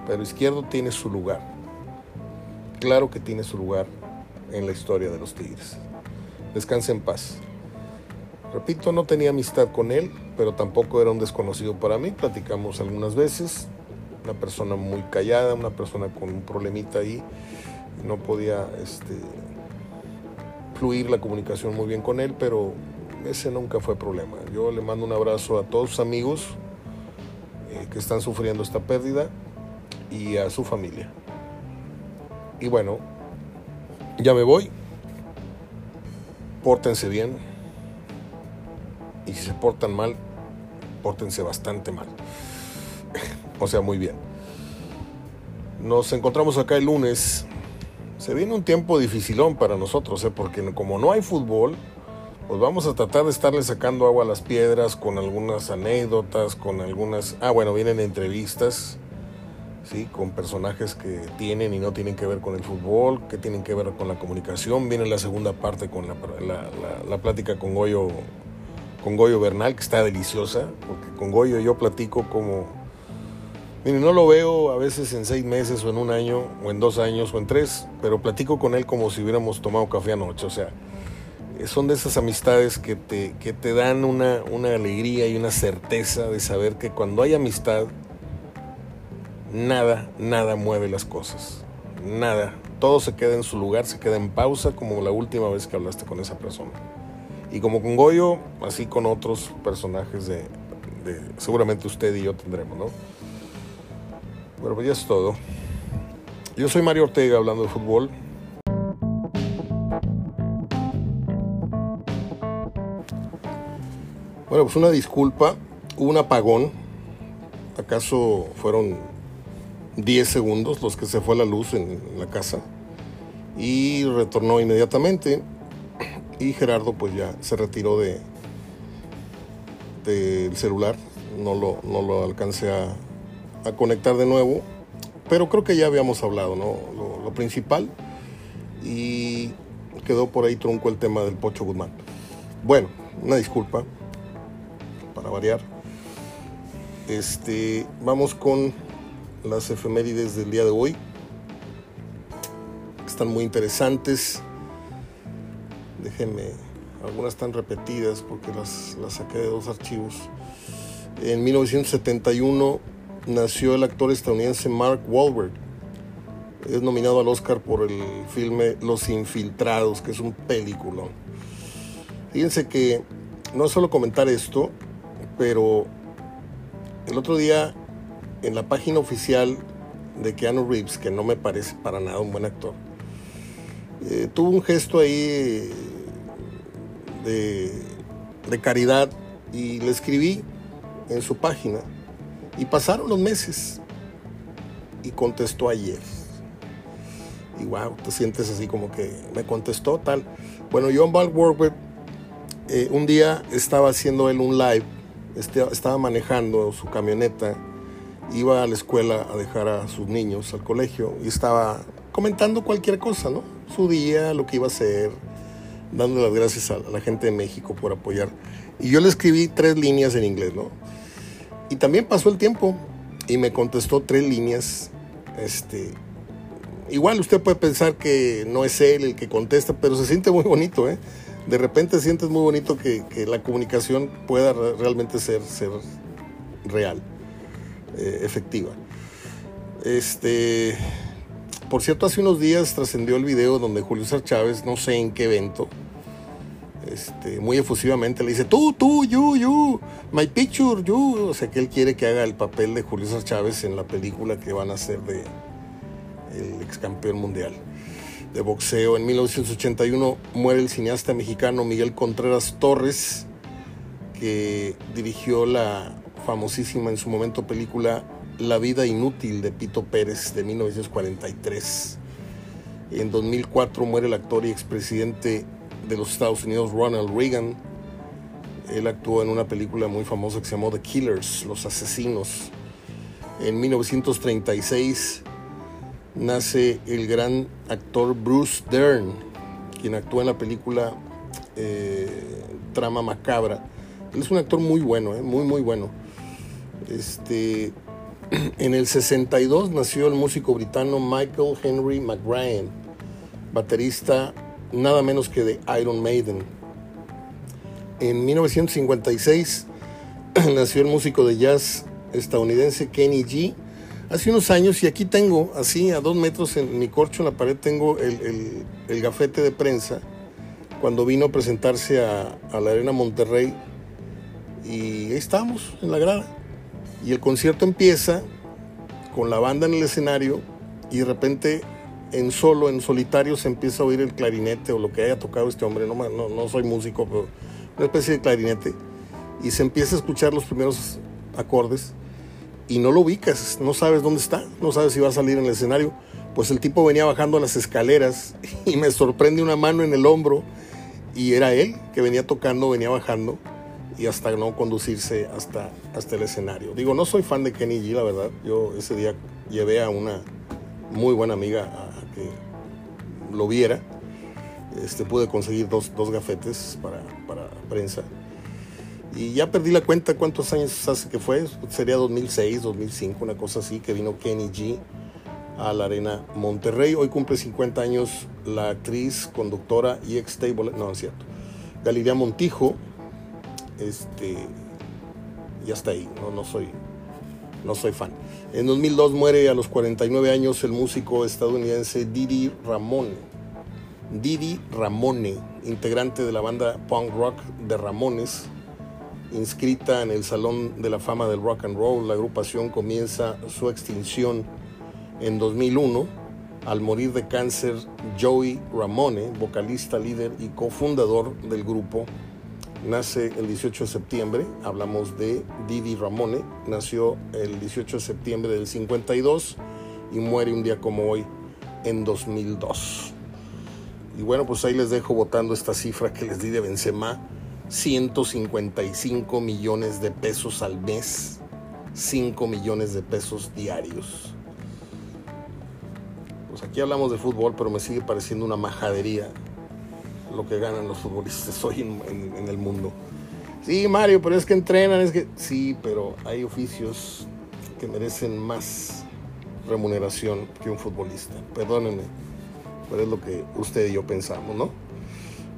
pero Izquierdo tiene su lugar. Claro que tiene su lugar en la historia de los Tigres. Descanse en paz. Repito, no tenía amistad con él, pero tampoco era un desconocido para mí. Platicamos algunas veces. Una persona muy callada, una persona con un problemita ahí. No podía este, fluir la comunicación muy bien con él, pero ese nunca fue problema. Yo le mando un abrazo a todos sus amigos eh, que están sufriendo esta pérdida y a su familia. Y bueno, ya me voy. Pórtense bien. Y si se portan mal, pórtense bastante mal. o sea, muy bien. Nos encontramos acá el lunes. Se viene un tiempo dificilón para nosotros, ¿eh? porque como no hay fútbol, pues vamos a tratar de estarle sacando agua a las piedras con algunas anécdotas, con algunas... Ah, bueno, vienen entrevistas ¿sí? con personajes que tienen y no tienen que ver con el fútbol, que tienen que ver con la comunicación. Viene la segunda parte con la, la, plática con Goyo, con Goyo Bernal, que está deliciosa, porque con Goyo yo platico como... Miren, no lo veo a veces en seis meses o en un año o en dos años o en tres, pero platico con él como si hubiéramos tomado café anoche. O sea, son de esas amistades que te, que te dan una, una alegría y una certeza de saber que cuando hay amistad, nada, nada mueve las cosas. Nada. Todo se queda en su lugar, se queda en pausa como la última vez que hablaste con esa persona. Y como con Goyo, así con otros personajes de, seguramente usted y yo tendremos, ¿no? Bueno, pues ya es todo. Yo soy Mario Ortega hablando de fútbol. Bueno, pues una disculpa. Hubo un apagón. ¿Acaso fueron 10 segundos los que se fue la luz en la casa y retornó inmediatamente y Gerardo pues ya se retiró de del celular no lo, no lo alcancé a, conectar de nuevo pero creo que ya habíamos hablado ¿no? lo, principal y quedó por ahí tronco el tema del Pocho Guzmán bueno una disculpa para variar este vamos con las efemérides del día de hoy. Están muy interesantes. Déjenme, algunas están repetidas porque las, las saqué de dos archivos. En 1971 nació el actor estadounidense Mark Wahlberg. Es nominado al Oscar por el filme Los Infiltrados, que es un película. Fíjense que no es solo comentar esto, pero el otro día en la página oficial de Keanu Reeves, que no me parece para nada un buen actor, eh, tuvo un gesto ahí de, caridad y le escribí en su página y pasaron los meses y contestó ayer. Y wow, te sientes así como que me contestó tal. Bueno, John Ball eh, un día estaba haciendo él un live, este, estaba manejando su camioneta iba a la escuela a dejar a sus niños al colegio y estaba comentando cualquier cosa, ¿no? Su día, lo que iba a hacer, dando las gracias a la gente de México por apoyar. Y yo le escribí tres líneas en inglés, ¿no? Y también pasó el tiempo y me contestó tres líneas. Este, igual usted puede pensar que no es él el que contesta, pero se siente muy bonito, ¿eh? De repente sientes muy bonito que, que la comunicación pueda realmente ser, ser real. Eh, efectiva. Este, por cierto, hace unos días trascendió el video donde Julio César Chávez, no sé en qué evento, este, muy efusivamente le dice, tú, tú, you, you, my picture, you. O sea que él quiere que haga el papel de Julio César Chávez en la película que van a hacer de el ex campeón mundial de boxeo. En 1981 muere el cineasta mexicano Miguel Contreras Torres, que dirigió la famosísima en su momento película La vida inútil de Pito Pérez de 1943. En 2004 muere el actor y expresidente de los Estados Unidos Ronald Reagan. Él actuó en una película muy famosa que se llamó The Killers, Los Asesinos. En 1936 nace el gran actor Bruce Dern, quien actúa en la película eh, Trama Macabra. Él es un actor muy bueno, eh, muy, muy bueno. Este, [clears throat] en el 62 nació el músico britano Michael Henry McBrien, baterista nada menos que de Iron Maiden. En 1956 [clears throat] nació el músico de jazz estadounidense Kenny G. Hace unos años, y aquí tengo, así a dos metros en mi corcho en la pared, tengo el, gafete de prensa cuando vino a presentarse a, a la Arena Monterrey. Y ahí en la grada. Y el concierto empieza con la banda en el escenario y de repente en solo, en solitario, se empieza a oír el clarinete o lo que haya tocado este hombre. No, no, no soy músico, pero una especie de clarinete. Y se empieza a escuchar los primeros acordes y no lo ubicas, no sabes dónde está, no sabes si va a salir en el escenario. Pues el tipo venía bajando las escaleras [laughs] y me sorprende una mano en el hombro y era él que venía tocando, venía bajando y hasta no conducirse hasta, hasta el escenario. Digo, no soy fan de Kenny G, la verdad. Yo ese día llevé a una muy buena amiga a, que lo viera. Este, pude conseguir dos, dos gafetes para, para, prensa. Y ya perdí la cuenta cuántos años hace que fue. Sería 2006, 2005, una cosa así, que vino Kenny G a la Arena Monterrey. Hoy cumple 50 años la actriz, conductora y ex table, no, es cierto, Galilea Montijo, este, y hasta ahí, no, no, soy, no soy fan. En 2002 muere a los 49 años el músico estadounidense Didi Ramone. Didi Ramone, integrante de la banda punk rock de Ramones, inscrita en el Salón de la Fama del Rock and Roll. La agrupación comienza su extinción en 2001 al morir de cáncer Joey Ramone, vocalista, líder y cofundador del grupo nace el 18 de septiembre, hablamos de Didi Ramone, nació el 18 de septiembre del 52 y muere un día como hoy en 2002. Y bueno, pues ahí les dejo votando esta cifra que les di de Benzema, 155 millones de pesos al mes, 5 millones de pesos diarios. Pues aquí hablamos de fútbol, pero me sigue pareciendo una majadería lo que ganan los futbolistas [laughs] hoy en, el mundo. Sí, Mario, pero es que entrenan, es que sí, pero hay oficios que merecen más remuneración que un futbolista. Perdónenme, pero es lo que usted y yo pensamos, ¿no?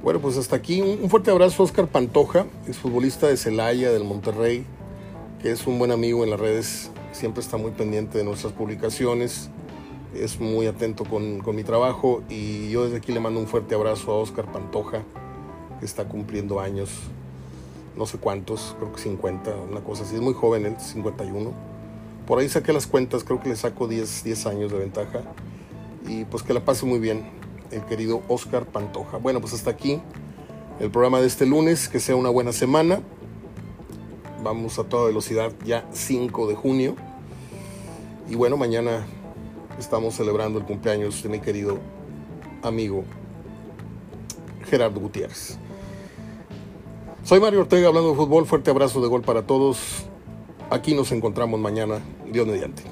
Bueno, pues hasta aquí un fuerte abrazo a Oscar Pantoja, es futbolista de Celaya, del Monterrey, que es un buen amigo en las redes, siempre está muy pendiente de nuestras publicaciones es muy atento con, mi trabajo y yo desde aquí le mando un fuerte abrazo a Oscar Pantoja, que está cumpliendo años, no sé cuántos, creo que 50, una cosa así, es muy joven él, 51. Por ahí saqué las cuentas, creo que le saco 10, 10 años de ventaja y pues que la pase muy bien el querido Oscar Pantoja. Bueno, pues hasta aquí el programa de este lunes, que sea una buena semana. Vamos a toda velocidad ya 5 de junio. Y bueno, mañana estamos celebrando el cumpleaños de mi querido amigo Gerardo Gutiérrez. Soy Mario Ortega hablando de fútbol. Fuerte abrazo de gol para todos. Aquí nos encontramos mañana, Dios mediante.